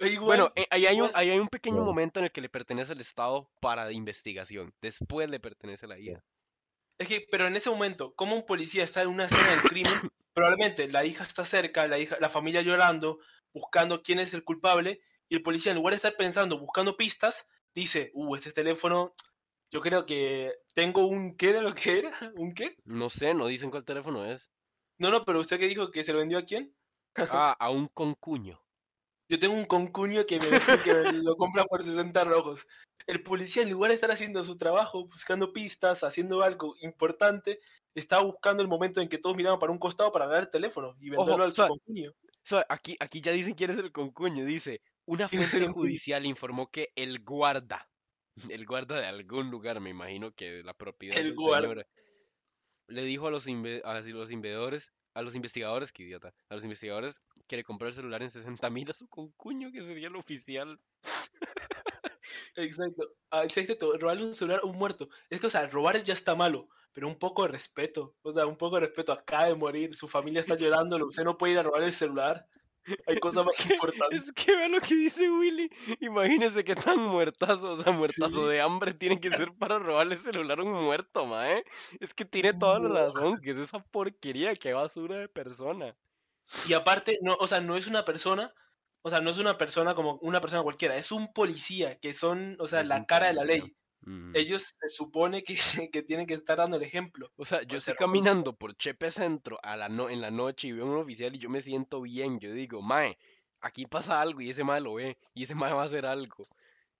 E Igual, Bueno, eh, ahí hay un, igual- ahí hay un pequeño momento en el que le pertenece al Estado para investigación. Después le pertenece a la hija. Es que, pero en ese momento, como un policía está en una escena del crimen, probablemente la hija está cerca, la hija, la familia llorando, buscando quién es el culpable, y el policía en lugar de estar pensando, buscando pistas, dice, uh, este teléfono, yo creo que tengo un, ¿qué era lo que era? ¿Un qué? No sé, no dicen cuál teléfono es. No, no, pero usted que dijo que se lo vendió a quién? Ah, a un concuño. Yo tengo un concuño que me que lo compra por 60 rojos. El policía, en lugar de estar haciendo su trabajo, buscando pistas, haciendo algo importante, estaba buscando el momento en que todos miraban para un costado para agarrar el teléfono y Ojo, venderlo al o sea, concuño. Aquí, aquí ya dicen quién es el concuño. Dice, una ¿Quién es el fuente judicial informó que el guarda, el guarda de algún lugar, me imagino que la propiedad El guarda. señor, le dijo a los, a los investigadores, a los investigadores, que idiota, a los investigadores que le compró el celular en 60 mil a su concuño, que sería el oficial. Exacto. Ah, exacto. Robarle un celular a un muerto. Es que, o sea, robar ya está malo, pero un poco de respeto. O sea, un poco de respeto. Acaba de morir, su familia está llorando, usted no puede ir a robar el celular. Hay cosas más importantes. Es que vea lo que dice Willy. Imagínese qué tan muertazo, o sea, muertazo Sí. de hambre tiene que ser para robarle el celular a un muerto, mae. Es que tiene toda la razón, que es esa porquería, qué basura de persona. Y aparte, no, o sea, no es una persona, o sea, no es una persona como una persona cualquiera, es un policía, que son, o sea, la cara de la ley. Mm. Ellos se supone que, que tienen que estar dando el ejemplo. O sea, yo o estoy caminando por Chepe Centro a la no en la noche y veo a un oficial y yo me siento bien. Yo digo, mae, aquí pasa algo y ese mae lo ve y ese mae va a hacer algo.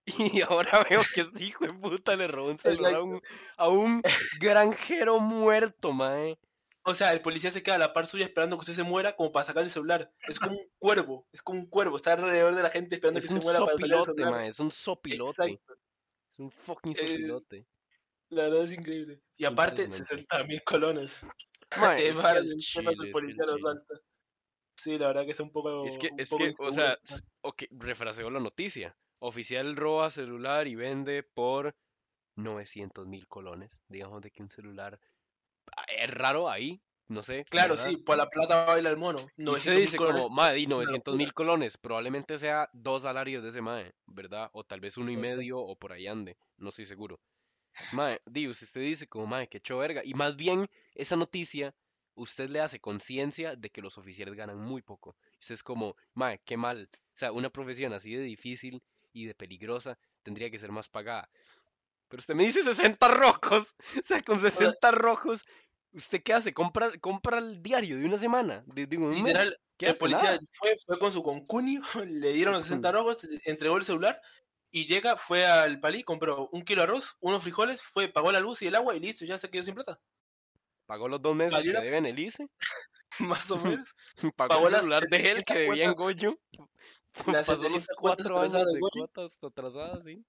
Y ahora veo que ese hijo de puta le robó un celular a un, a un granjero muerto, mae. O sea, el policía se queda a la par suya esperando que usted se muera como para sacar el celular. Es como un cuervo, es como un cuervo, está alrededor de la gente esperando Es que se muera para sacar el celular. es un sopilote. Exacto. Es un fucking sopilote. La verdad es increíble. Y aparte, Impresionante. 60 mil colones. Mae, Eh, para el chile, policía lo chile. salta. Sí, la verdad que es un poco. Es que, es que, o sea, s- ok, refraseo la noticia. Oficial roba celular y vende por 900 mil colones. Digamos de que un celular ah, es raro ahí, no sé. Claro, ¿verdad? sí, por la plata baila el mono. Y usted 900 dice como, mae, di una 900 mil colones, probablemente sea dos salarios de ese mae, ¿verdad? O tal vez uno y medio o por ahí ande, no estoy seguro. Mae, di, usted dice como, mae, que hecho verga. Y más bien, esa noticia, usted le hace conciencia de que los oficiales ganan muy poco. Usted es como, mae, qué mal. O sea, una profesión así de difícil y de peligrosa tendría que ser más pagada. Pero usted me dice 60 rojos. O sea, con 60 rojos, ¿usted qué hace? ¿Compra, compra el diario de una semana? De, digo, un mes. Literal, ¿Qué? El policía Nada. fue, fue con su concunio, le dieron los 60 rojos, entregó el celular y llega, fue al palí, compró un kilo de arroz, unos frijoles, fue, pagó la luz y el agua y listo, ya se quedó sin plata. Pagó los dos meses que la- debe en el ICE. Más o menos. Pagó Pagó el celular de él 700 que debía en Goyo. las Pasó los 700 cuotas cuatro de de cuotas atrasadas, sí.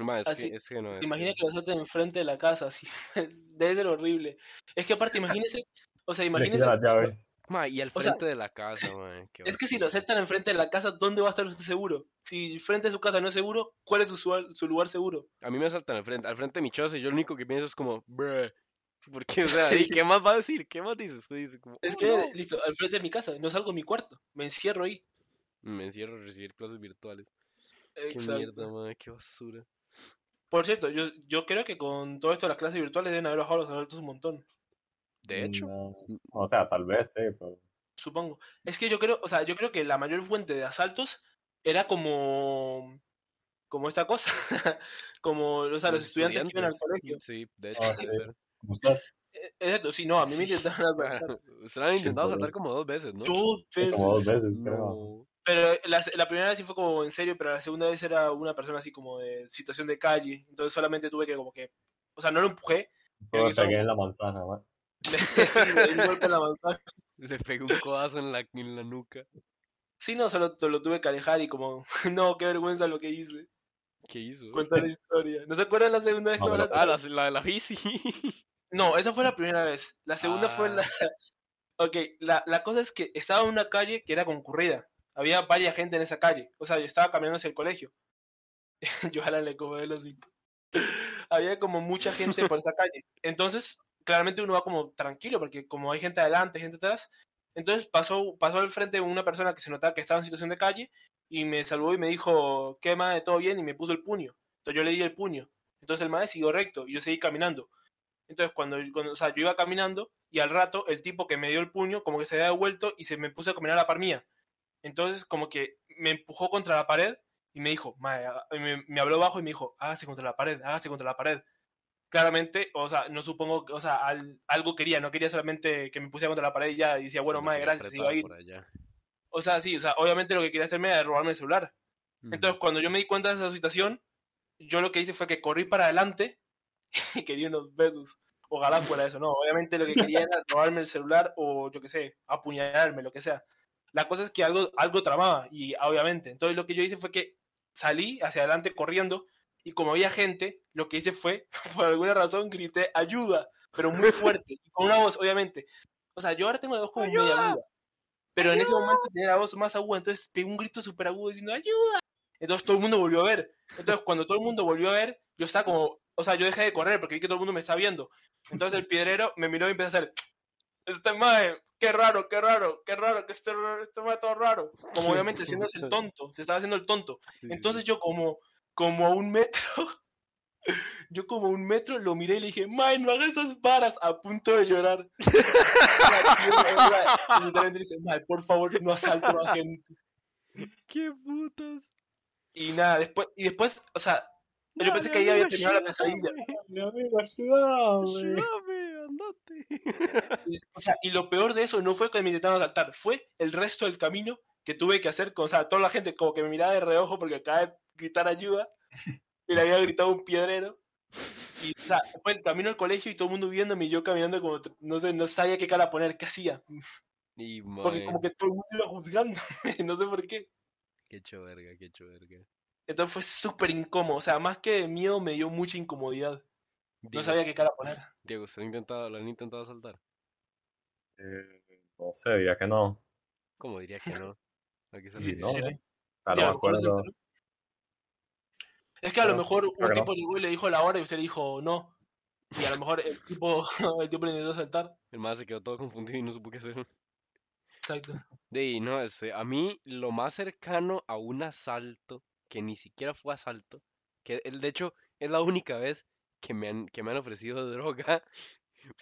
Ma, es, Así- que, es que no ¿Te es imaginas que- que lo suelten enfrente de la casa? Así, debe ser horrible. Es que aparte, imagínese, o sea, imagínese, quita las llaves. Ma, y al o sea, frente de la casa, ma, qué es que si lo aceptan enfrente de la casa, ¿dónde va a estar usted seguro? Si frente de su casa no es seguro, ¿cuál es su, su- su lugar seguro? A mí me saltan al frente, al frente de mi choza y yo lo único que pienso es como, bruh. Porque, o sea, ¿y ¿qué más va a decir? ¿Qué más dice? Usted dice como, Es "Oh, que, no". listo, al frente de mi casa, no salgo de mi cuarto, me encierro ahí. Me encierro a recibir clases virtuales. Qué Exacto. mierda, ma, qué basura. Por cierto, yo, yo creo que con todo esto de las clases virtuales deben haber bajado los alertas un montón, De hecho, No, o sea, tal vez, sí, pero supongo. Es que yo creo, o sea, yo creo que la mayor fuente de asaltos era como como esta cosa, como o sea, los estudiantes que iban al colegio. Sí, de hecho, Ah, sí, sí. Eh, Exacto, sí, no, a mí me intentaron asaltar Usted lo han intentado por saltar eso. como dos veces, ¿no? dos veces. como dos veces, creo. No. Pero la, la primera vez sí fue como en serio, pero la segunda vez era una persona así como de situación de calle. Entonces solamente tuve que como que, o sea, no lo empujé, Solo que son- pegué en la manzana, man. le, sí, le di un golpe en la manzana. Le pegó un codazo en la, en la nuca. Sí, no, solo te lo tuve que alejar y como, no, qué vergüenza lo que hice. ¿Qué hizo? Cuenta la historia. ¿No se acuerdan la segunda vez que No, Ah, la, la de la bici. No, esa fue la primera vez. La segunda fue la... Ok, la, la cosa es que estaba en una calle que era concurrida. Había varias gente en esa calle. O sea, yo estaba caminando hacia el colegio. yo ojalá le de los cinco. Había como mucha gente por esa calle. Entonces, claramente uno va como tranquilo, porque como hay gente adelante, gente atrás. Entonces pasó, pasó al frente una persona que se notaba que estaba en situación de calle y me saludó y me dijo, ¿qué más? ¿Todo bien? Y me puso el puño. Entonces yo le di el puño. Entonces el maestro siguió recto y yo seguí caminando. Entonces cuando, cuando- o sea, yo iba caminando y al rato el tipo que me dio el puño como que se había devuelto y se me puso a caminar a la par. Entonces como que me empujó contra la pared y me dijo, y me, me habló bajo y me dijo, hágase contra la pared, hágase contra la pared. Claramente, o sea, no supongo, que- o sea, al- algo quería, no quería solamente que me pusiera contra la pared y ya, y decía, bueno, quería gracias, iba a ir. O sea, sí, o sea, obviamente lo que quería hacerme era robarme el celular. Entonces, cuando yo me di cuenta de esa situación, yo lo que hice fue que corrí para adelante y quería unos besos. Ojalá fuera eso, no. Obviamente lo que quería era robarme el celular o, yo qué sé, apuñalarme, lo que sea. La cosa es que algo, algo tramaba y obviamente. Entonces, lo que yo hice fue que salí hacia adelante corriendo y como había gente, lo que hice fue, por alguna razón, grité ayuda, pero muy fuerte y con una voz, obviamente. O sea, yo ahora tengo la voz como media aguda. Pero en ese momento tenía la voz más aguda, entonces pegué un grito súper agudo diciendo ¡ayuda! Entonces todo el mundo volvió a ver. Entonces cuando todo el mundo volvió a ver, yo estaba como, o sea, yo dejé de correr porque vi que todo el mundo me estaba viendo. Entonces el piedrero me miró y empezó a hacer, este mae, qué raro, qué raro, qué raro, que este, este mae todo raro. Como obviamente haciéndose el tonto, se estaba haciendo el tonto. Entonces yo como, como a un metro, yo como a un metro lo miré y le dije, mae, no hagas esas varas, a punto de llorar. Y literalmente dice, mae, por favor, no asalte a la gente. ¡Qué putas! Y nada, después, y después, o sea, yo pensé que ahí había terminado la pesadilla. Mi amigo, ayúdame. Ayúdame, andate. Y- O sea, y lo peor de eso no fue que me intentaron asaltar, fue el resto del camino que tuve que hacer con, o sea, toda la gente como que me miraba de reojo porque acaba de gritar ayuda y le había gritado un piedrero. Y, o sea, fue el camino al colegio y todo el mundo viéndome y yo caminando como, no sé, no sabía qué cara poner, qué hacía. Y Porque como que todo el mundo iba juzgando, no sé por qué. qué hecho verga, qué hecho verga. Entonces fue súper incómodo, o sea, más que de miedo me dio mucha incomodidad. No sabía qué cara poner. Diego, ¿usted lo, ha intentado, lo han intentado asaltar? Eh, no sé, diría que no. ¿Cómo diría que no? Aquí se Sí, no, sí, sí. Ah, Ya, no me ¿cómo se? Es que a lo mejor un no. tipo llegó y le dijo la hora y usted le dijo no. Y a lo mejor el tipo, el tipo le intentó saltar. El más se quedó todo confundido y no supo qué hacer. Exacto. De ahí, no, este, a mí lo más cercano a un asalto, que ni siquiera fue asalto, que el- de hecho es la única vez que me han, que me han ofrecido droga,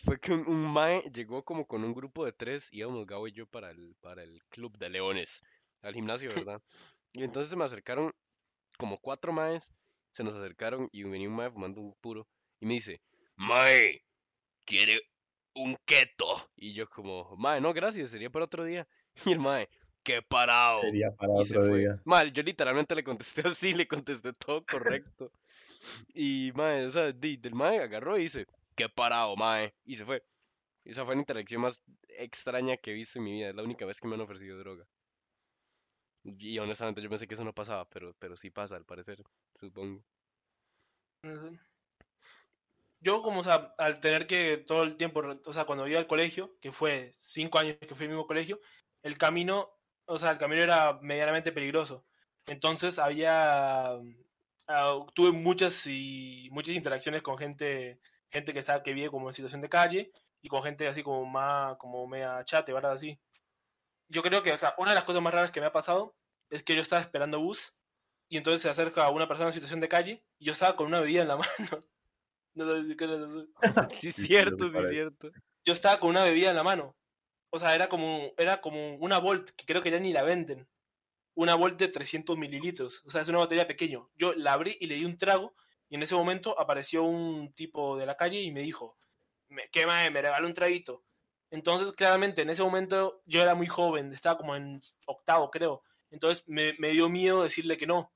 fue que un, un mae llegó como con un grupo de tres, íbamos Gabo y yo para el, para el club de leones, al gimnasio, ¿verdad? Y entonces se me acercaron como cuatro maes, se nos acercaron y venía un mae fumando un puro, y me dice, mae, ¿quiere un keto. Y yo como, mae, no, gracias, sería para otro día. Y el mae, qué parado. Sería para Y se otro fue. día. Mae, yo literalmente le contesté así, le contesté todo correcto. Y mae, o sea, di- del mae agarró y dice, qué parado, mae. Y se fue. Y esa fue la interacción más extraña que he visto en mi vida. Es la única vez que me han ofrecido droga. Y honestamente yo pensé que eso no pasaba, pero, pero sí pasa al parecer, supongo. Yo, como, o sea, al tener que todo el tiempo, o sea, cuando iba al colegio, que fue cinco años que fui al mismo colegio, el camino, o sea, el camino era medianamente peligroso. Entonces había, ah, tuve muchas y muchas interacciones con gente, gente que estaba, que vive como en situación de calle y con gente así como más, como media chate, ¿verdad? Así. Yo creo que, o sea, una de las cosas más raras que me ha pasado es que yo estaba esperando bus y entonces se acerca una persona en situación de calle y yo estaba con una bebida en la mano. No sé si quieres decir. Sí, es cierto, sí, es cierto. Yo estaba con una bebida en la mano. O sea, era como, era como una Volt, que creo que ya ni la venden. Una Volt de 300 mililitros. O sea, es una botella pequeña. Yo la abrí y le di un trago. Y en ese momento apareció un tipo de la calle y me dijo, ¿qué mae? Me regaló un traguito. Entonces, claramente, en ese momento yo era muy joven, estaba como en octavo, creo. Entonces me, me dio miedo decirle que no.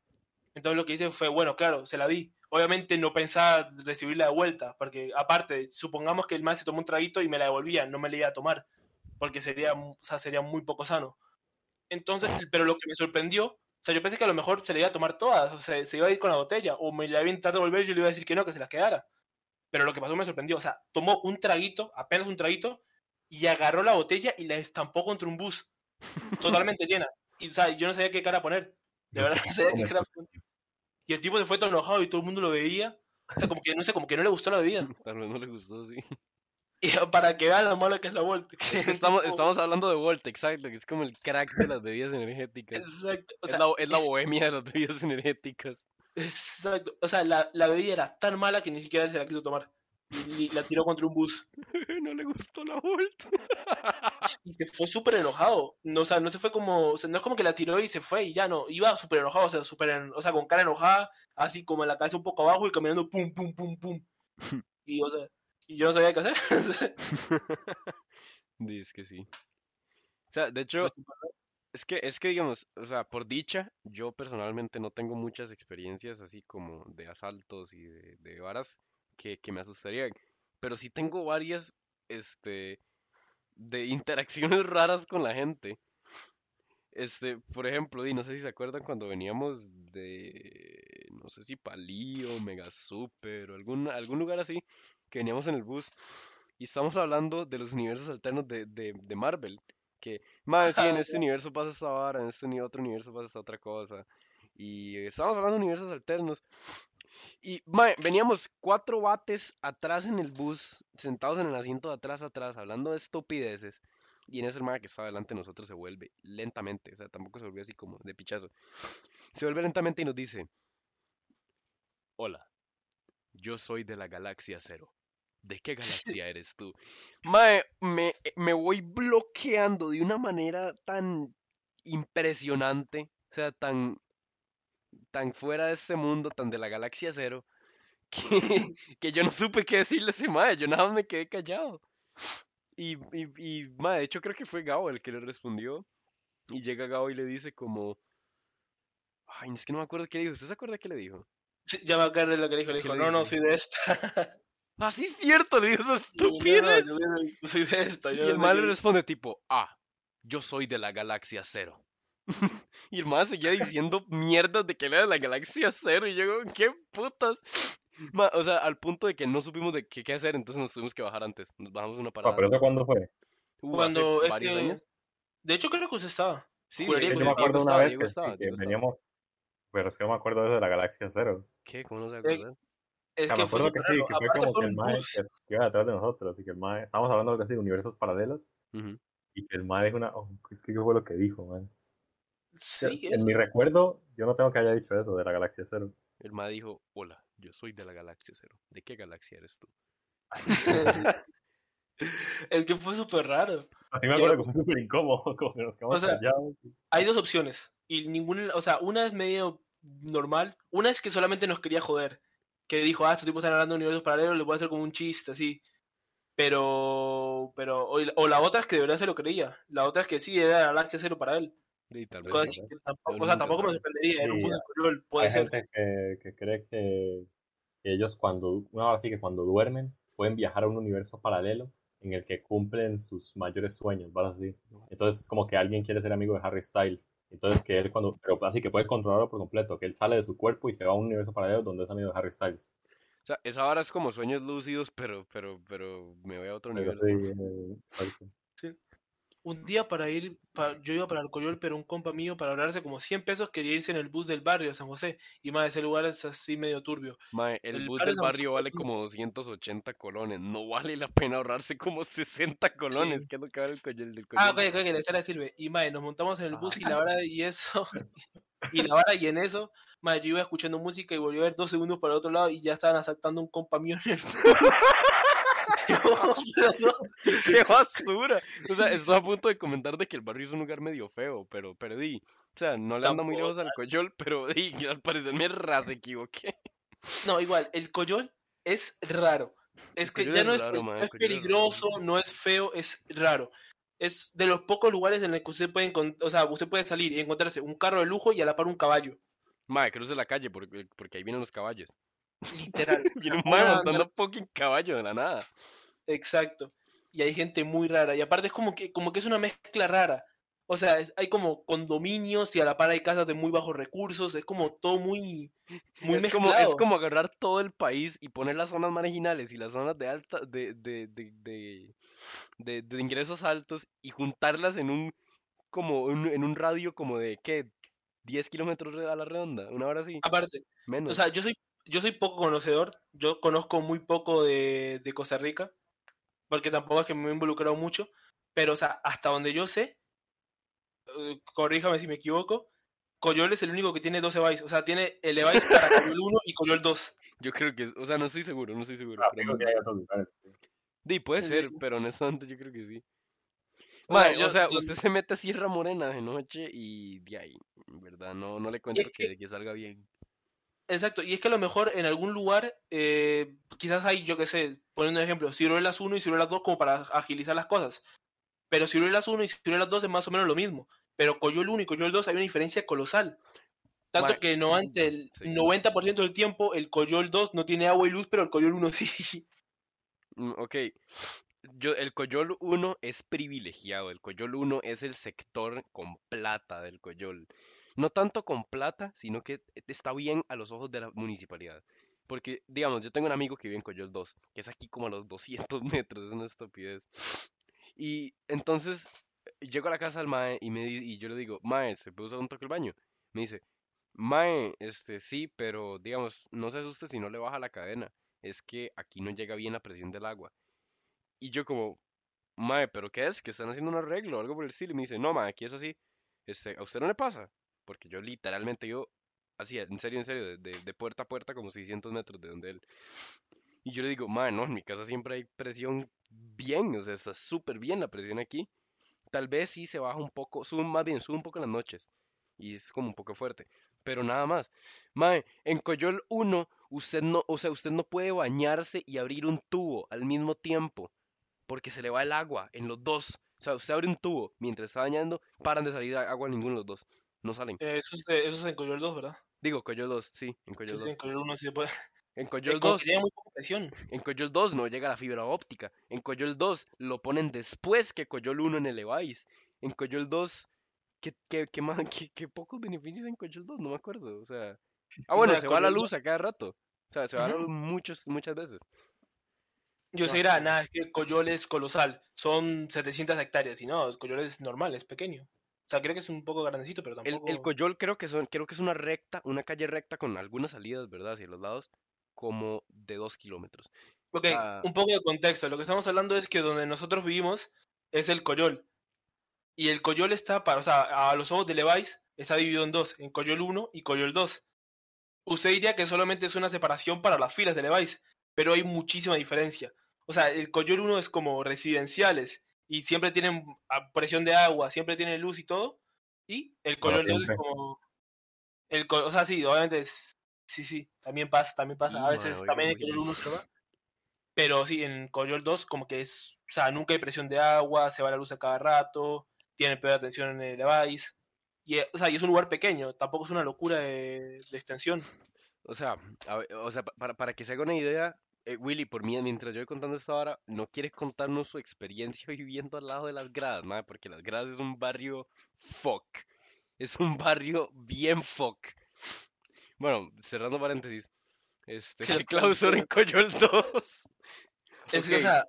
Entonces lo que hice fue, bueno, claro, se la di. Obviamente no pensaba recibirla de vuelta, porque aparte, supongamos que el man se tomó un traguito y me la devolvía, no me la iba a tomar, porque sería, o sea, sería muy poco sano. Entonces, pero lo que me sorprendió, o sea, yo pensé que a lo mejor se le iba a tomar todas, o sea, se iba a ir con la botella, o me la iba a intentar devolver y yo le iba a decir que no, que se las quedara. Pero lo que pasó me sorprendió, o sea, tomó un traguito, apenas un traguito, y agarró la botella y la estampó contra un bus, totalmente llena. Y, o sea, yo no sabía qué cara poner. De verdad, no sabía qué cara poner. Y el tipo se fue todo enojado y todo el mundo lo veía. O sea, como que, no sé, como que no le gustó la bebida. Tal vez no le gustó, sí. Para que vean lo malo que es la Volt. que el Estamos, estamos hablando de Volt, exacto, que es como el crack de las bebidas energéticas. Exacto. O Es sea, la, es la es- bohemia de las bebidas energéticas. exacto. O sea, la, la bebida era tan mala que ni siquiera se la quiso tomar. Y, la tiró contra un bus. No le gustó la Volt. Y se fue súper enojado. No, o sea, no se fue como. O sea, no es como que la tiró y se fue y ya no. Iba súper enojado, o sea, súper en- o sea, con cara enojada, así como en la cabeza un poco abajo y caminando pum, pum, pum, pum. Y, o sea, y yo no sabía qué hacer. Dice que sí. O sea, de hecho, es que, es que digamos, o sea, por dicha, yo personalmente no tengo muchas experiencias así como de asaltos y de, de varas que, que me asustarían. Pero sí tengo varias, este, de interacciones raras con la gente. Este, por ejemplo, y no sé si se acuerdan cuando veníamos de, no sé si Palío, Mega Super o algún, algún lugar así, que veníamos en el bus y estamos hablando de los universos alternos de, de, de Marvel. Que, madre, en Ah, este universo pasa esta vara, en este otro universo pasa esta otra cosa. Y estamos hablando de universos alternos. Y, veníamos cuatro bates atrás en el bus, sentados en el asiento de atrás, atrás, hablando de estupideces. Y en eso el mae que estaba delante de nosotros se vuelve lentamente, o sea, tampoco se volvió así como de pichazo. Se vuelve lentamente y nos dice, hola, yo soy de la galaxia cero. ¿De qué galaxia eres tú? Mae, me, me voy bloqueando de una manera tan impresionante, o sea, tan, tan fuera de este mundo, tan de la galaxia cero, que, que yo no supe qué decirle a ese mae, yo nada más me quedé callado. Y, y, y mae, de hecho creo que fue Gao el que le respondió. Y llega Gao y le dice como... Ay, es que no me acuerdo qué le dijo. ¿Usted se acuerda qué le dijo? Sí, ya me acuerdo de lo que dijo. Le ¿Qué dijo, no, no, soy de esta. Ah, sí es cierto, le No, no, estupidez. yo yo soy de esta. Y Yo el no sé mae le responde tipo, ah, yo soy de la galaxia cero. y el mae seguía diciendo mierdas de que era de la galaxia cero. Y yo, ¿qué putas? Ma, o sea, al punto de que no supimos de qué, qué hacer, entonces nos tuvimos que bajar antes. Nos bajamos una Ah, parada. pero eso cuándo fue? Cuando es varios que- años. De hecho, creo que usted estaba. Sí, juraría Yo me acuerdo una estaba, vez Diego que, estaba, que Diego estaba. veníamos, pero es que no me acuerdo de eso de la galaxia cero. ¿Qué? ¿Cómo no se Eh, acuerda? Es que me acuerdo que sí, que fue como que el mae que, que iba detrás de nosotros y que el mae, estábamos hablando así de universos paralelos Ujú. y que el mae dijo una, oh, es que qué fue lo que dijo, man. Sí, en mi recuerdo, yo no tengo que haya dicho eso de la galaxia cero. El ma dijo, hola, yo soy de la galaxia cero. ¿De qué galaxia eres tú? Es que fue súper raro. Así me acuerdo que fue súper incómodo, como que nos quedamos O sea, callados. Hay dos opciones. Y ninguna, o sea, una es medio normal. Una es que solamente nos quería joder. Que dijo, ah, estos tipos están hablando de universos paralelos, les voy a hacer como un chiste, así. Pero, pero, o, o la otra es que de verdad se lo creía. La otra es que sí, era galaxia cero para él. Y tal vez sí. así que tampoco, o sea, tampoco me sorprendería. Era un Sí, Coyol, puede Hay ser. gente que, que cree que, que ellos cuando, una hora así que cuando duermen, pueden viajar a un universo paralelo en el que cumplen sus mayores sueños, ¿vale? Así. Entonces, como que alguien quiere ser amigo de Harry Styles. Entonces, que él cuando, pero así que puede controlarlo por completo, que él sale de su cuerpo y se va a un universo paralelo donde es amigo de Harry Styles. O sea, esa vara es como sueños lúcidos, pero, pero, pero me voy a otro Pero universo. sí, eh. Un día para ir, pa- yo iba para el Coyol, pero un compa mío para ahorrarse como 100 pesos quería irse en el bus del barrio de San José. Y más, ese lugar es así medio turbio. Mae, el El bus del barrio vale como- como 280 colones. No vale la pena ahorrarse como 60 colones. Sí. ¿Qué es lo que vale el coyol del Ah, coyol? ok, ok, que la sirve. Y mae, nos montamos en el bus y la Ah. vara y eso. Y la vara y en eso, mae, yo iba escuchando música y volví a ver dos segundos para el otro lado y ya estaban asaltando un compa mío en el bus. Yo, pero no, ¡Qué basura! O sea, estoy a punto de comentar de que el barrio es un lugar medio feo, pero, pero di. O sea, no le anda muy lejos al coyol, pero di, que al parecer me ras equivoqué. No, igual, el Coyol es raro. Es que ya es no es, raro, es- mae, no el es Coyol es raro. peligroso, no es feo, es raro. Es de los pocos lugares en los que usted puede o sea, usted puede salir y encontrarse un carro de lujo y a la par un caballo. Mae, cruce la calle porque, porque ahí vienen los caballos. Literal. Viene un montando fucking caballo de la nada. Exacto. Y hay gente muy rara. Y aparte es como que, como que es una mezcla rara. O sea, es- hay como condominios y a la par hay casas de muy bajos recursos. Es como todo muy, muy es, como, es mezclado. como agarrar todo el país y poner las zonas marginales y las zonas de alta de, de, de, de, de- de ingresos altos y juntarlas en un como un- en un radio como de ¿qué? 10 kilómetros a la redonda, una hora así, Aparte, menos. o sea, yo soy, yo soy poco conocedor. Yo conozco muy poco de, de Costa Rica. Porque tampoco es que me he involucrado mucho. Pero, o sea, hasta donde yo sé, eh, corríjame si me equivoco, Coyol es el único que tiene 12 bytes. O sea, tiene el device para Coyol 1 y Coyol 2. Yo creo que, es- o sea, no estoy seguro, no estoy seguro. Ah, pero que hay otros lugares. Di, puede Sí, ser, sí. pero honestamente yo creo que sí. Yo- o sea, yo- usted se mete a Sierra Morena de noche y de ahí, en verdad, no, no le cuento es que, que- que salga bien. Exacto, y es que a lo mejor en algún lugar, eh, quizás hay, yo qué sé, poniendo un ejemplo, ciruelas 1 y ciruelas 2 como para agilizar las cosas. Pero ciruelas 1 y ciruelas 2 es más o menos lo mismo. Pero Coyol 1 y Coyol 2 hay una diferencia colosal. Tanto Mae, que no ante el sí. 90% del tiempo el Coyol 2 no tiene agua y luz, pero el Coyol 1 sí. Mm, Ok, yo, el Coyol 1 es privilegiado, el Coyol 1 es el sector con plata del Coyol. No tanto con plata, sino que está bien a los ojos de la municipalidad. Porque, digamos, yo tengo un amigo que vive en Coyol 2, que es aquí como a los 200 metros, es una estupidez. Y entonces llego a la casa del Mae y, me, y yo le digo, Mae, ¿se puede usar un toque el baño? Me dice, Mae, este sí, pero digamos, no se asuste si no le baja la cadena. Es que aquí no llega bien la presión del agua. Y yo como, Mae, ¿pero qué es? ¿Que están haciendo un arreglo o algo por el estilo? Y me dice, no, Mae, aquí es así. Este, ¿a usted no le pasa? Porque yo literalmente, yo, así, en serio, en serio, de, puerta a puerta, como 600 metros de donde él. Y yo le digo, Mae, no, en mi casa siempre hay presión bien, o sea, está súper bien la presión aquí. Tal vez sí se baja un poco, sube más bien, sube un poco las noches. Y es como un poco fuerte. Pero nada más. Mae, en Coyol 1, usted no, o sea, usted no puede bañarse y abrir un tubo al mismo tiempo. Porque se le va el agua en los dos. O sea, usted abre un tubo mientras está bañando, paran de salir agua ninguno de los dos. No salen. Eh, Eso es, eso es en Coyol 2, ¿verdad? Digo, Coyol 2, sí, en Coyol sí, 2. en Coyol 1 sí se puede. En Coyol como 2, que tiene muy poca presión. en Coyol 2 no llega la fibra óptica. En Coyol 2 lo ponen después que Coyol 1 en el Levice. En Coyol 2, ¿qué, qué, qué, más, qué, qué pocos beneficios en Coyol 2? No me acuerdo. O sea, ah, O bueno, sea, se va la Coyol 2 luz a cada rato. O sea, se va la luz muchos, muchas veces. Yo No, sé, era, nada, es que Coyol es colosal. Son 700 hectáreas. Y no, Coyol es normal, es pequeño. O sea, creo que es un poco grandecito, pero El, tampoco. el Coyol creo que son, creo que es una recta, una calle recta con algunas salidas, ¿verdad? Hacia los lados, como de dos kilómetros. Ok, Ah. un poco de contexto. Lo que estamos hablando es que donde nosotros vivimos es el Coyol. Y el Coyol está para, o sea, a los ojos de Levi's está dividido en dos, en Coyol 1 y Coyol 2. Usted diría que solamente es una separación para las filas de Levi's, pero hay muchísima diferencia. O sea, el Coyol 1 es como residenciales y siempre tienen a- presión de agua, siempre tienen luz y todo. Y el 2 es como... El, o sea, sí, obviamente es... Sí, sí, también pasa, también pasa. A veces también el oiga. Coyol 1 se va. Pero sí, en Coyol 2 como que es, o sea, nunca hay presión de agua, se va la luz a cada rato, tiene peor atención en el device. Y, o sea, y es un lugar pequeño, tampoco es una locura de, de extensión. O sea, a o sea, pa- para, para que se haga una idea, eh, Willy, por mí, mientras yo voy contando esto ahora, no quiere contarnos su experiencia viviendo al lado de las gradas, madre, porque las gradas es un barrio fuck. Es un barrio bien fuck. Bueno, cerrando paréntesis. Este, ¿qué clausura en Coyol 2? Es que, o sea,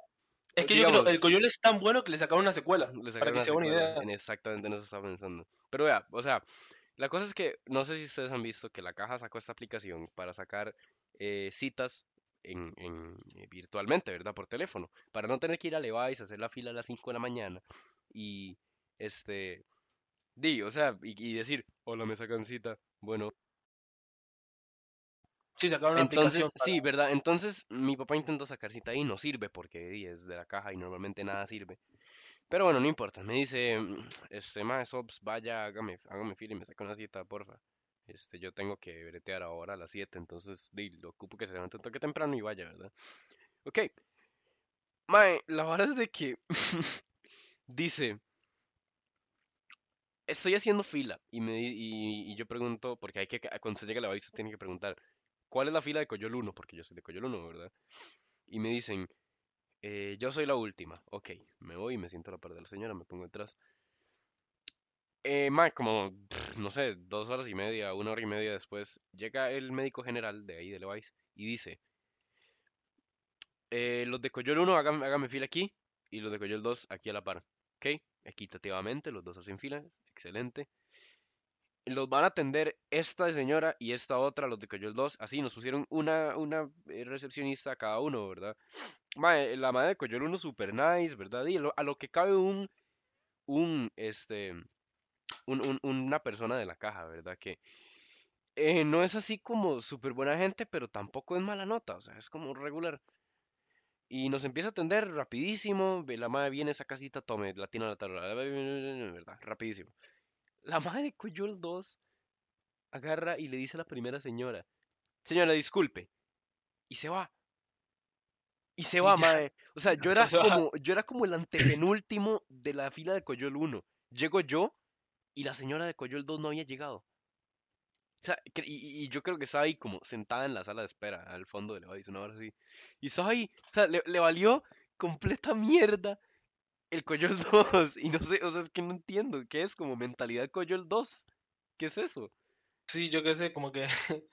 es que yo creo el Coyol es tan bueno que le sacaron una secuela. le para que se haga una idea. en exactamente en eso estaba pensando. Pero vea, o sea, la cosa es que no sé si ustedes han visto que la caja sacó esta aplicación para sacar eh, citas en, en, eh, virtualmente, ¿verdad? Por teléfono, para no tener que ir a Levi's, hacer la fila a las 5 de la mañana y este, di, o sea, y, y decir, hola, me sacan cita. Bueno, Sí, sacaron una entonces, aplicación. para- sí, ¿verdad? Entonces mi papá intentó sacar cita ahí, no sirve porque di, es de la caja y normalmente nada sirve. Pero bueno, no importa. Me dice, mm, este, más Ops, vaya, hágame, hágame fila y me saca una cita, porfa. Este, yo tengo que bretear ahora a las 7, entonces, di, lo ocupo que se levante un toque temprano y vaya, ¿verdad? Ok. Mae, la verdad es de que dice, estoy haciendo fila y me y, y yo pregunto, porque hay que, cuando se llega la base tiene que preguntar, ¿cuál es la fila de Coyol 1? Porque yo soy de Coyol 1, ¿verdad? Y me dicen, eh, yo soy la última. Ok, me voy y me siento a la par de la señora, me pongo detrás. Eh, como, no sé, dos horas y media, una hora y media después, llega el médico general de ahí, de Levi's, y dice, eh, los de Coyol 1, hágame, hágame fila aquí, y los de Coyol 2, aquí a la par. Ok, equitativamente, los dos hacen fila, excelente. Los van a atender esta señora y esta otra, los de Coyol 2, así, nos pusieron una, una eh, recepcionista cada uno, ¿verdad? Mae, la madre de Coyol 1 super nice, ¿verdad? Y a lo que cabe un, un, este, un- un- una persona de la caja, ¿verdad? Que eh, no es así como súper buena gente, pero tampoco es mala nota, o sea, es como regular. Y nos empieza a atender rapidísimo, la madre viene esa casita, tome, la tiene a la tabla, ¿verdad? Rapidísimo. La madre de Coyol 2 agarra y le dice a la primera señora, señora, disculpe, y se va. Y se va, mae. O sea, yo era Se como, yo era como el antepenúltimo de la fila de Coyol 1. Llego yo y la señora de Coyol 2 no había llegado. O sea, cre- y, y- yo creo que estaba ahí como sentada en la sala de espera, al fondo de Levi's, una hora así. Y estaba ahí, o sea, le, le valió completa mierda el Coyol 2. Y no sé, o sea, es que no entiendo. ¿Qué es como mentalidad Coyol 2? ¿Qué es eso? Sí, yo qué sé, como que.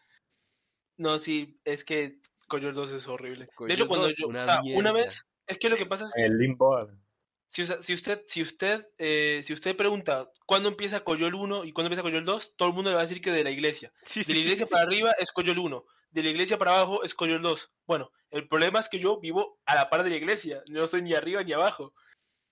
no, sí, es que Coyol 2 es horrible. de hecho, cuando 2, yo. una o sea, una vez. Es que lo que pasa es que. En el limbo. Si, si usted, si usted, eh, si usted pregunta cuándo empieza Coyol 1 y cuándo empieza Coyol 2, todo el mundo le va a decir que de la iglesia. Sí, De sí, la sí. iglesia para arriba es Coyol 1, de la iglesia para abajo es Coyol 2. Bueno, el problema es que yo vivo a la par de la iglesia, no estoy ni arriba ni abajo.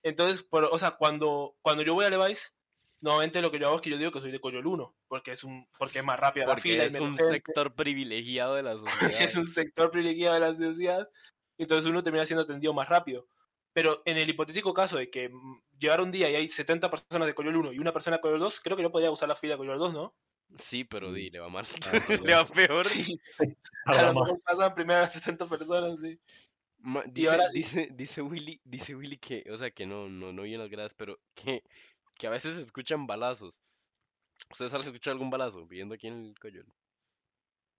Entonces, por- o sea, cuando, cuando yo voy a Levi's, normalmente lo que yo hago es que yo digo que soy de Coyol 1, porque es, un, porque es más rápida la Porque fila y es un sector privilegiado de la sociedad. es un sector privilegiado de la sociedad, entonces uno termina siendo atendido más rápido. Pero en el hipotético caso de que mm, llegara un día y hay 70 personas de Coyol 1 y una persona de Coyol 2, creo que yo podría usar la fila de Coyol 2, ¿no? Sí, pero di, le va mal. Ah, le va peor. Sí, A lo mejor pasan primero las 60 personas, sí. Ma- dice, ahora sí. dice, dice Willy, dice Willy que, o sea, que no, no, no oyen las gradas, pero que, que a veces se escuchan balazos. ¿Ustedes han escuchado algún balazo viendo aquí en el Coyol?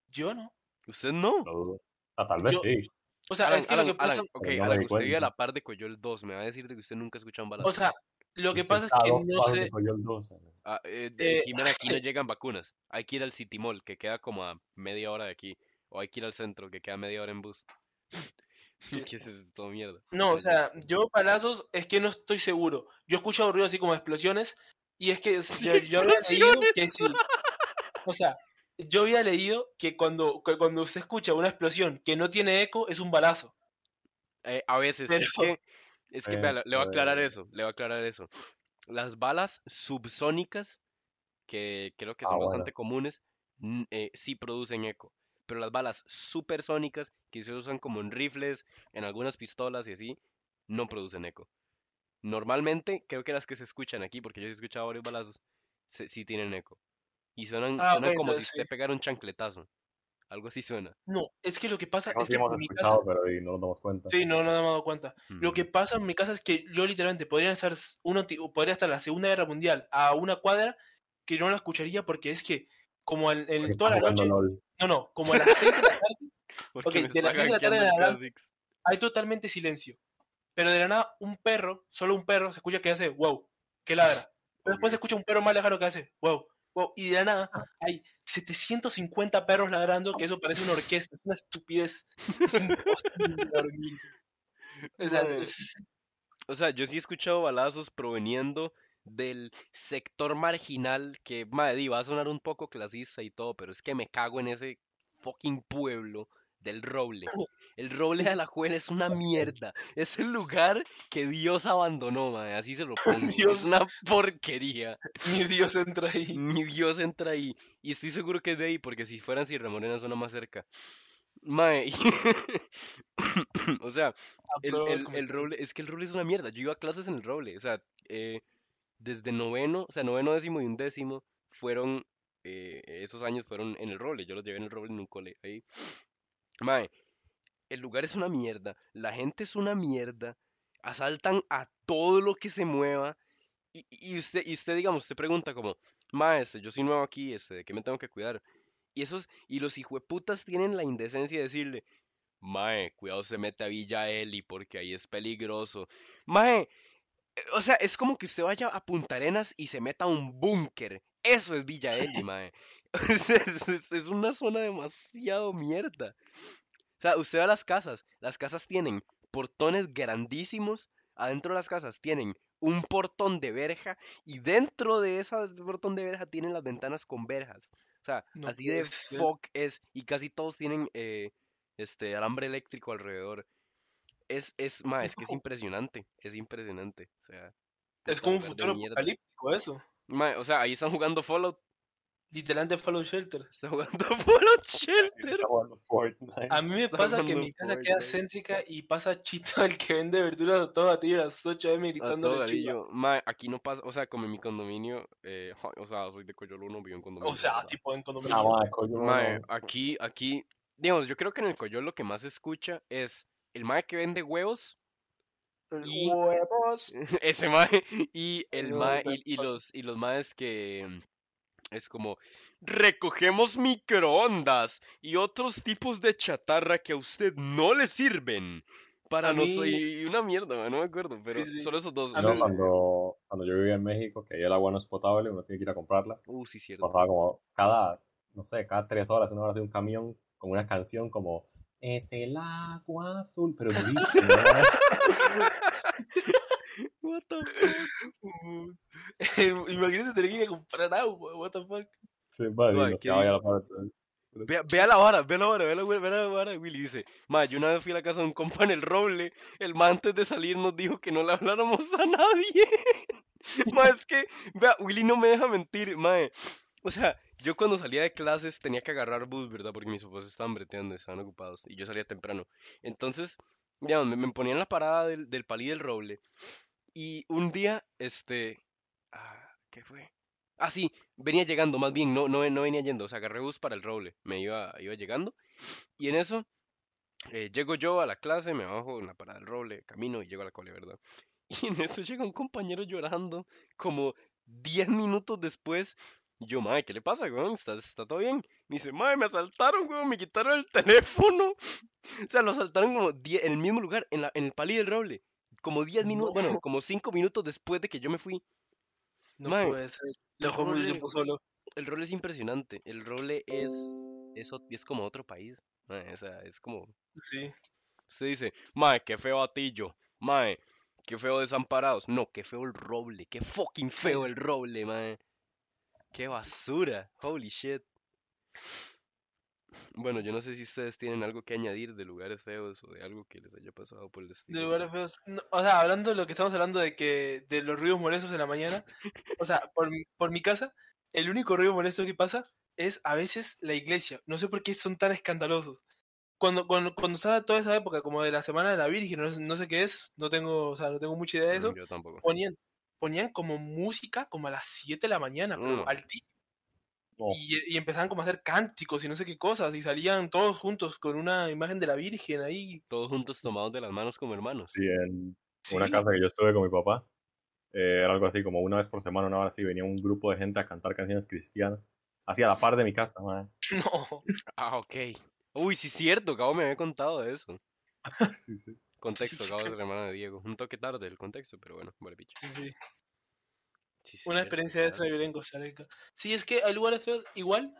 Yo no. ¿Usted no? dudo. Ah, tal vez Yo- sí. O sea, Alan, es que Alan, lo que pasa, Alan, ok, Alan, usted vive a la par de Coyol 2, me va a decir de que usted nunca escucha un balazo. o sea, lo que Usted pasa es que dos no sé, Coyol 2, eh. Ah, eh, de eh, aquí, no llegan vacunas. Hay que ir al City Mall, que queda como a media hora de aquí. O hay que ir al centro, que queda media hora en bus. ¿Qué es esto, mierda? no, o sea, yo palazos es que no estoy seguro. Yo he escuchado ruidos así como explosiones y es que yo, yo había leído que sí. O sea, yo había leído que cuando, que cuando usted escucha una explosión que no tiene eco es un balazo. Eh, a veces, Pero- es que, es que Eh, vea, le voy a aclarar eh. eso, le voy a aclarar eso. Las balas subsónicas, que creo que Ah, son bueno. bastante comunes, eh, sí producen eco. Pero las balas supersónicas, que se usan como en rifles, en algunas pistolas y así, no producen eco. Normalmente, creo que las que se escuchan aquí, porque yo he escuchado varios balazos, se- sí tienen eco. Y suenan, Ah, suenan ok, como si usted sí. pegara un chancletazo. Algo así suena. No, es que lo que pasa No, es sí que hemos en mi casa... pero y no nos damos cuenta. Sí, no, no me he dado cuenta. Lo Mm. que pasa en mi casa es que yo literalmente podría estar uno podría estar la Segunda Guerra Mundial a una cuadra que no la escucharía porque es que como en, en Porque toda la noche, LOL. no, no, como a las 6 de la tarde Porque Ok, me de las está seis de la tarde el. Kha'Zix. hay totalmente silencio. Pero de la nada un perro, solo un perro, se escucha que hace wow, que ladra. Pero después se escucha un perro más lejano que hace wow, wow. Y de la nada hay 750 perros ladrando, que eso parece una orquesta, es una estupidez. Es imposible dormir. O sea, es- O sea, yo sí he escuchado balazos proveniendo del sector marginal que, madre, va a sonar un poco clasista y todo, pero es que me cago en ese fucking pueblo del Roble. El Roble de Alajuela es una mierda. Es el lugar que Dios abandonó, madre, así se lo pongo. Dios. Es una porquería. mi Dios entra ahí. Mi Dios entra ahí. Y estoy seguro que es de ahí, porque si fueran Sierra Morena suena más cerca. Mae, o sea, el, Apruebo el el, roble, es que el roble es una mierda. Yo iba a clases en el roble, o sea, eh, desde noveno, o sea, noveno, décimo y undécimo fueron, eh, esos años fueron en el roble. Yo los llevé en el roble en un cole ahí. Mae, el lugar es una mierda, la gente es una mierda, asaltan a todo lo que se mueva. Y, y usted, y usted, digamos, usted pregunta como, mae, este, yo soy nuevo aquí, este, ¿de qué me tengo que cuidar? Y esos, y los hijueputas tienen la indecencia de decirle, Mae, cuidado se mete a Villa Eli porque ahí es peligroso. Mae, o sea, es como que usted vaya a Punta Arenas y se meta a un búnker. Eso es Villa Eli, mae. Es, es- es una zona demasiado mierda. O sea, usted va a las casas. Las casas tienen portones grandísimos. Adentro de las casas tienen un portón de verja. Y dentro de ese portón de verja tienen las ventanas con verjas. O sea, No así de ser. fuck es. Y casi todos tienen eh, este alambre eléctrico alrededor. Es, es, ma, es que es impresionante. Es impresionante. O sea, Es como un futuro apocalíptico eso. Ma, o sea, ahí están jugando Fallout. Literalmente Fallout Shelter. Están jugando Fallout Shelter. Está. A mí me Está pasa que mi casa queda céntrica y pasa Chito el que vende verduras a todo batillo a las 8 am A gritando. Ma, aquí no pasa, o sea, como en mi condominio, eh, o sea, soy de Coyolo 1, vivo en condominio. O sea, tipo en Ah, condominio. no. aquí, aquí, digamos, yo creo que en el Coyol lo que más se escucha es el mae que vende huevos, y- Huevos. ese mae, y el mae, y, los, y los maes que es como, recogemos microondas y otros tipos de chatarra que a usted no le sirven. Para no mí- soy una mierda, no me acuerdo, pero sí. son esos dos. A o Yo sea, mí- cuando, cuando yo vivía en México, que ahí el agua no es potable, uno tiene que ir a comprarla, Uh, sí, cierto. pasaba como cada, no sé, cada tres horas, una hora hacía un camión con una canción como Es el agua azul, pero durísimo. What the Uh, Imagínate tener que ir a comprar agua, what the fuck. Sí, vale, quedaba ahí a la parte. Vea, vea la vara, vea la vara, vea la, vea la vara. Willy dice, ma, yo una vez fui a la casa de un compa en el roble, el ma antes de salir nos dijo que no le habláramos a nadie. ma, es que, vea, Willy no me deja mentir, ma. O sea, yo cuando salía de clases tenía que agarrar bus, ¿verdad? Porque mis papás estaban breteando, estaban ocupados, y yo salía temprano. Entonces, digamos, me, me ponía en la parada del, del palí del roble, y un día, este, ah, ¿qué fue? Ah, sí, venía llegando, más bien, no, no, no venía yendo, o sea, agarré bus para el roble, me iba, iba llegando, y en eso, eh, llego yo a la clase, me bajo en la parada del roble, camino y llego a la cole, ¿verdad? Y en eso llega un compañero llorando, como 10 minutos después, y yo, madre, ¿qué le pasa, weón? ¿Está, está todo bien? Me dice, madre, me asaltaron, weón, me quitaron el teléfono. O sea, lo asaltaron como 10 en el mismo lugar, en, la, en el palí del roble, como 10 minutos, bueno, No. como 5 minutos después de que yo me fui. No Mae, puede ser. Dejó mucho tiempo solo. El roble es impresionante. El roble es, es, es como otro país. o sea, es como. Sí. Usted dice, mae, qué feo Atillo. Mae, qué feo Desamparados. No, qué feo el roble. Qué fucking feo el roble, mae. Qué basura. Holy shit. Bueno, yo no sé si ustedes tienen algo que añadir de lugares feos o de algo que les haya pasado por el estilo. De lugares feos. No, o sea, hablando de lo que estamos hablando de que de los ruidos molestos en la mañana, o sea, por, por mi casa, el único ruido molesto que pasa es a veces la iglesia. No sé por qué son tan escandalosos. Cuando, cuando, cuando estaba toda esa época, como de la Semana de la Virgen, no, sé- no sé qué es, no tengo, o sea, no tengo mucha idea de Mm, eso, Yo tampoco. ponían, ponían como música como a las 7 de la mañana, Mm. altísimo. Oh, y, y empezaban como a hacer cánticos y no sé qué cosas, y salían todos juntos con una imagen de la Virgen ahí. Todos juntos tomados de las manos como hermanos. sí, en una Sí. casa que yo estuve con mi papá, eh, era algo así como una vez por semana, una hora así, venía un grupo de gente a cantar canciones cristianas. Así a la par de mi casa, mae. No. Ah, ok. Uy, sí, cierto, Cabo me había contado de eso. sí, sí. Contexto, Cabo es la hermana de Diego. Un toque tarde el contexto, pero bueno, vale, picho. Sí, sí. Sí, Una cierto, experiencia claro. vivir en Costa Rica. Sí, es que hay lugares feos, igual.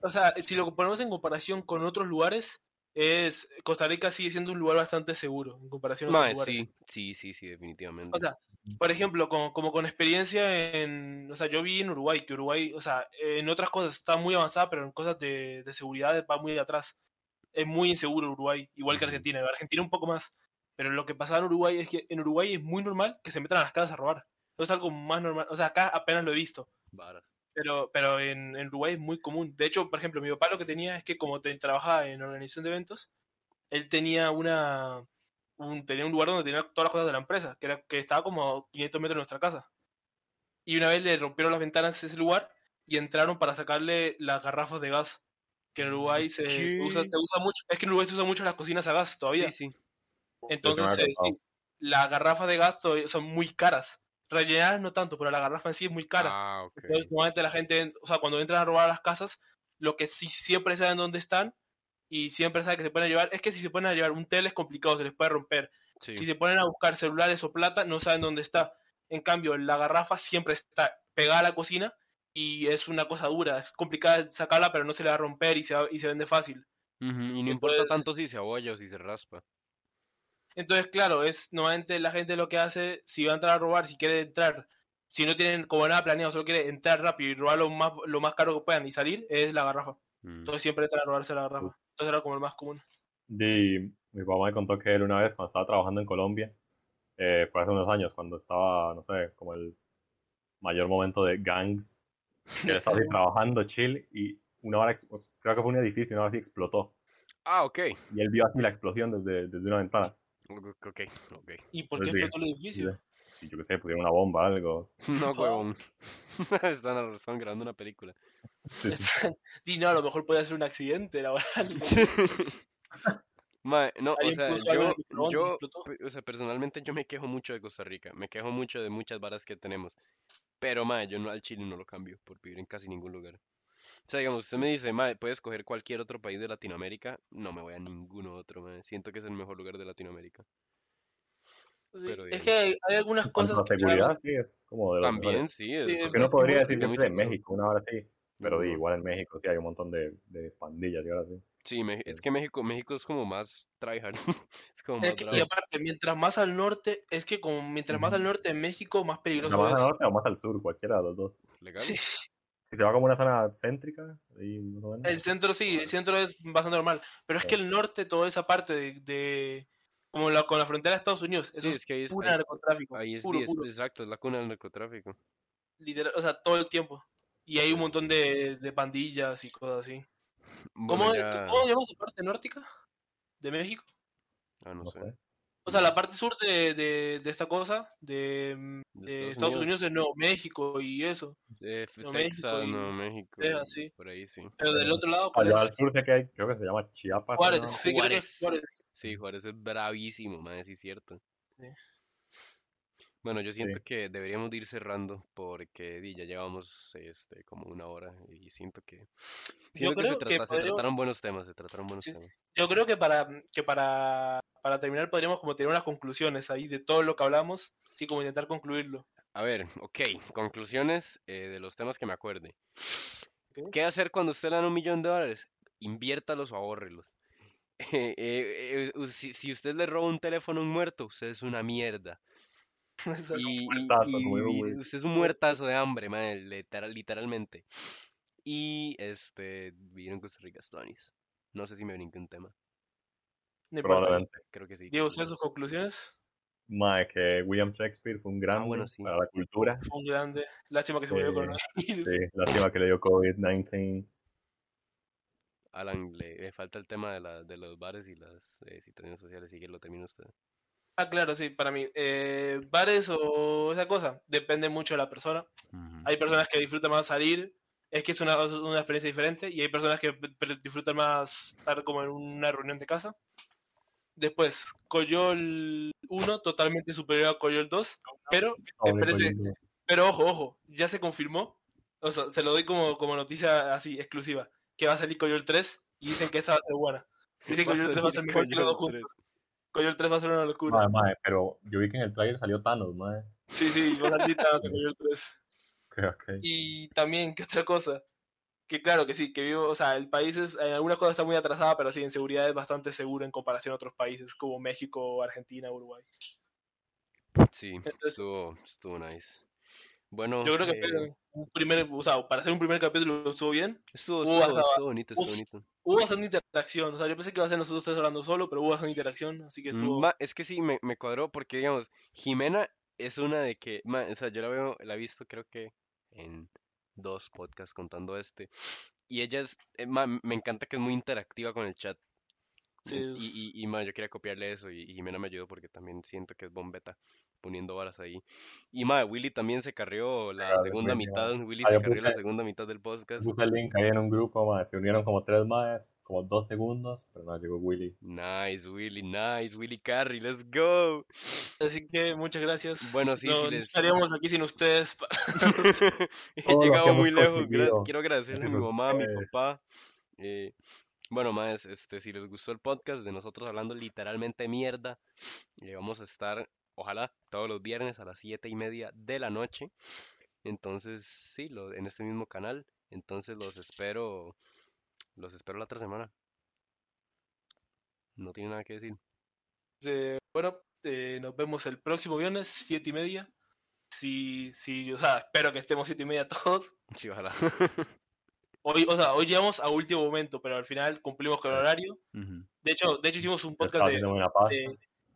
O sea, si lo ponemos en comparación con otros lugares, es Costa Rica sigue siendo un lugar bastante seguro en comparación a otros lugares. sí, sí, sí, sí, definitivamente. O sea, por ejemplo, como, como con experiencia en, o sea, yo vi en Uruguay, que Uruguay, o sea, en otras cosas está muy avanzada, pero en cosas de, de seguridad va muy atrás. Es muy inseguro Uruguay, igual que. Argentina, Argentina un poco más. Pero lo que pasaba en Uruguay es que en Uruguay es muy normal que se metan a las casas a robar. Eso es algo más normal. O sea, acá apenas lo he visto. Pero, pero en, en Uruguay es muy común. De hecho, por ejemplo, mi papá lo que tenía es que como te- trabajaba en organización de eventos, él tenía una un, tenía un lugar donde tenía todas las cosas de la empresa, que, era, que estaba como a 500 metros de nuestra casa. Y una vez le rompieron las ventanas de ese lugar y entraron para sacarle las garrafas de gas. Que en Uruguay se, se usa, se usa mucho. Es que en Uruguay se usa mucho las cocinas a gas todavía. Sí, sí. Entonces, sí, las garrafas de gas son muy caras. Rellenadas no tanto, pero la garrafa en sí es muy cara. Ah. Entonces, normalmente la gente, o sea, cuando entran a robar a las casas, lo que sí siempre saben dónde están y siempre saben que se pueden llevar, es que si se ponen a llevar un tele es complicado, se les puede romper. Sí. Si se ponen a buscar celulares o plata, no saben dónde está. En cambio, la garrafa siempre está pegada a la cocina y es una cosa dura, es complicada sacarla, pero no se le va a romper y se, va- y se vende fácil. Y no importa tanto si se abolla o si se raspa. Entonces, claro, es normalmente la gente lo que hace, si va a entrar a robar, si quiere entrar, si no tienen como nada planeado, solo quiere entrar rápido y robar lo más, lo más caro que puedan y salir, es la garrafa. Mm. Entonces siempre entran a robarse la garrafa. Entonces era como el más común. Y mi papá me contó que él una vez, cuando estaba trabajando en Colombia, eh, fue hace unos años, cuando estaba, no sé, como el mayor momento de gangs, que él estaba así trabajando chill y una hora, creo que fue un edificio, una hora así explotó. Ah, ok. Y él vio así la explosión desde, desde una ventana. Ok, ok. ¿Y por qué Pues sí. explotó el edificio? Y yo qué sé, pusieron una bomba, algo. No, huevón. están, están grabando una película. Sí, sí. Di, no, a lo mejor puede ser un accidente laboral. Mae, no, o sea, yo, y o sea, personalmente yo me quejo mucho de Costa Rica, me quejo mucho de muchas varas que tenemos, pero mae, yo no, al Chile no lo cambio por vivir en casi ningún lugar. O sea, digamos, usted me dice, mae, puedes escoger cualquier otro país de Latinoamérica, no me voy a ninguno otro, mae, siento que es el mejor lugar de Latinoamérica. Sí, Pero Es que hay, hay algunas En cosas a que seguridad, sí, es como de los También mejores. sí, es, Sí, Porque no que podría decir que de seguro. México, una hora sí. Pero igual en México sí hay un montón de, de pandillas y ahora sí. Sí, me- es Sí. que México, México es como más tryhard, es como Es más que- y aparte, mientras más al norte, es que como mientras más al norte de México, más ¿Más peligroso al es. norte o más al sur? Cualquiera de los dos. Legal. Sí, Si se va como una zona céntrica, ahí el centro sí, el centro es bastante normal. Pero es que el norte, toda esa parte de, de- como la, con la frontera de Estados Unidos, eso Sí, es que ahí es, puro ahí- narcotráfico. ahí es, puro, di- es- puro, exacto, es la cuna del narcotráfico. literal, o sea, todo el tiempo. Y hay un montón de, de pandillas y cosas así. Bueno, ¿Cómo, ya- ¿Cómo llamas la parte nórtica de México? ah, no No sé. sé. O sea, la parte sur de, de, de esta cosa, de, mm, De de Estados Unidos. Unidos es Nuevo México y eso. F- Nuevo Texas, México y Nuevo México, sí. por ahí sí. Pero del otro lado, ¿cuál Allá al sur sé que hay, creo que se llama Chiapas. Juárez, ¿no? sí, creo que es Juárez. Sí, Juárez es bravísimo, madre, sí es cierto. Sí. Bueno, yo siento Sí. que deberíamos de ir cerrando porque ya llevamos este como una hora y siento que siento que se, que trata- se trataron buenos temas, se trataron buenos Sí. temas. Yo creo que para, que para, para terminar podríamos como tener unas conclusiones ahí de todo lo que hablamos, sí, como intentar concluirlo. A ver, ok, conclusiones eh, de los temas que me acuerde. ¿Qué hacer cuando usted le dan un millón de dólares? Inviértalos o ahórrelos. Eh, eh, eh, si, si usted le roba un teléfono a un muerto, usted es una mierda. Exacto. Y, y- muertazo, y- digo, y güey. usted es un muertazo de hambre, madre, literal- literalmente. Y este, vivir en Costa Rica, Stonis. No sé si me brinqué un tema. No importa. Probablemente. Creo que sí. Diego, ¿sabes sí. sus conclusiones? Mae, que William Shakespeare fue un grande Ah, bueno, sí. para la cultura. Fue un grande. Lástima que se murió Sí, coronavirus. Sí, lástima que le dio COVID-19. Alan, le, le falta el tema de, la, de los bares y las eh, situaciones sociales, y que lo termina usted. Ah, claro, sí, para mí. Eh, bares o esa cosa, depende mucho de la persona. Hay personas que disfrutan más salir. es que es una, una experiencia diferente y hay personas que pre- disfrutan más estar como en una reunión de casa. Después, Coyol 1, totalmente superior a Coyol 2, pero, Sobre espérese, Coyol. pero ojo, ojo, ya se confirmó, o sea, se lo doy como, como noticia así, exclusiva, que va a salir Coyol 3 y dicen que esa va a ser buena. Dicen que Coyol 3 va a ser mejor que los dos juntos. Coyol 3 va a ser una locura. Mae, mae, pero yo vi que en el trailer salió Thanos, mae. Sí, sí, va a salir Thanos en Coyol 3. Ok, ok. Y también, ¿qué otra cosa? Que claro que sí, que vivo, o sea, el país es, en algunas cosas está muy atrasada, pero sí, en seguridad es bastante seguro en comparación a otros países como México, Argentina, Uruguay. Sí, Entonces- estuvo, estuvo nice. Bueno, Yo creo que eh, fue un primer, o sea, para hacer un primer capítulo estuvo bien. estuvo, estuvo, hasta- estuvo bonito, estuvo bonito. Hubo bastante interacción, o sea, yo pensé que iba a ser nosotros tres hablando solo, pero hubo bastante interacción, así que estuvo... Ma, es que sí, me, me cuadró porque, digamos, Jimena es una de que, ma, o sea, yo la veo, la he visto creo que en dos podcasts contando este, y ella es, eh, ma, me encanta que es muy interactiva con el chat, Sí, y, y, y, ma, yo quería copiarle eso, y, y Jimena me ayudó porque también siento que es bombeta poniendo varas ahí, y ma, Willy también se carrió la Claro, segunda ma. mitad, Willy Ah, se carrió la segunda mitad del podcast, Puse el link ahí en un grupo, mae. Se unieron como tres maes, como dos segundos, pero no llegó Willy. nice, Willy, nice, Willy Carry, let's go. Así que muchas gracias. Bueno, sí, no, les- estaríamos aquí sin ustedes. pa- He llegado muy lejos. gra- conseguido Quiero agradecerle a mi gracias mamá, a mi papá. eh, bueno, más, este, si les gustó el podcast de nosotros hablando literalmente mierda, eh, vamos a estar, ojalá, todos los viernes a las siete y media de la noche. Entonces, sí, lo, en este mismo canal. Entonces los espero, los espero la otra semana. No tiene nada que decir. Eh, bueno, eh, nos vemos el próximo viernes, siete y media. Si, si, o sea, espero que estemos siete y media todos. Sí, ojalá. Hoy, o sea, hoy llegamos a último momento, pero al final cumplimos con el horario. De hecho, de hecho hicimos un podcast de-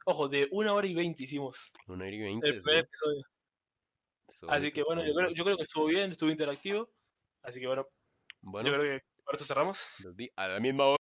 ojo, de una hora y veinte hicimos. Una hora y veinte, El primer episodio. Así que bueno, yo creo, bonito. yo creo que estuvo bien, estuvo interactivo. Así que bueno, Bueno, yo creo que esto cerramos. a la misma hora.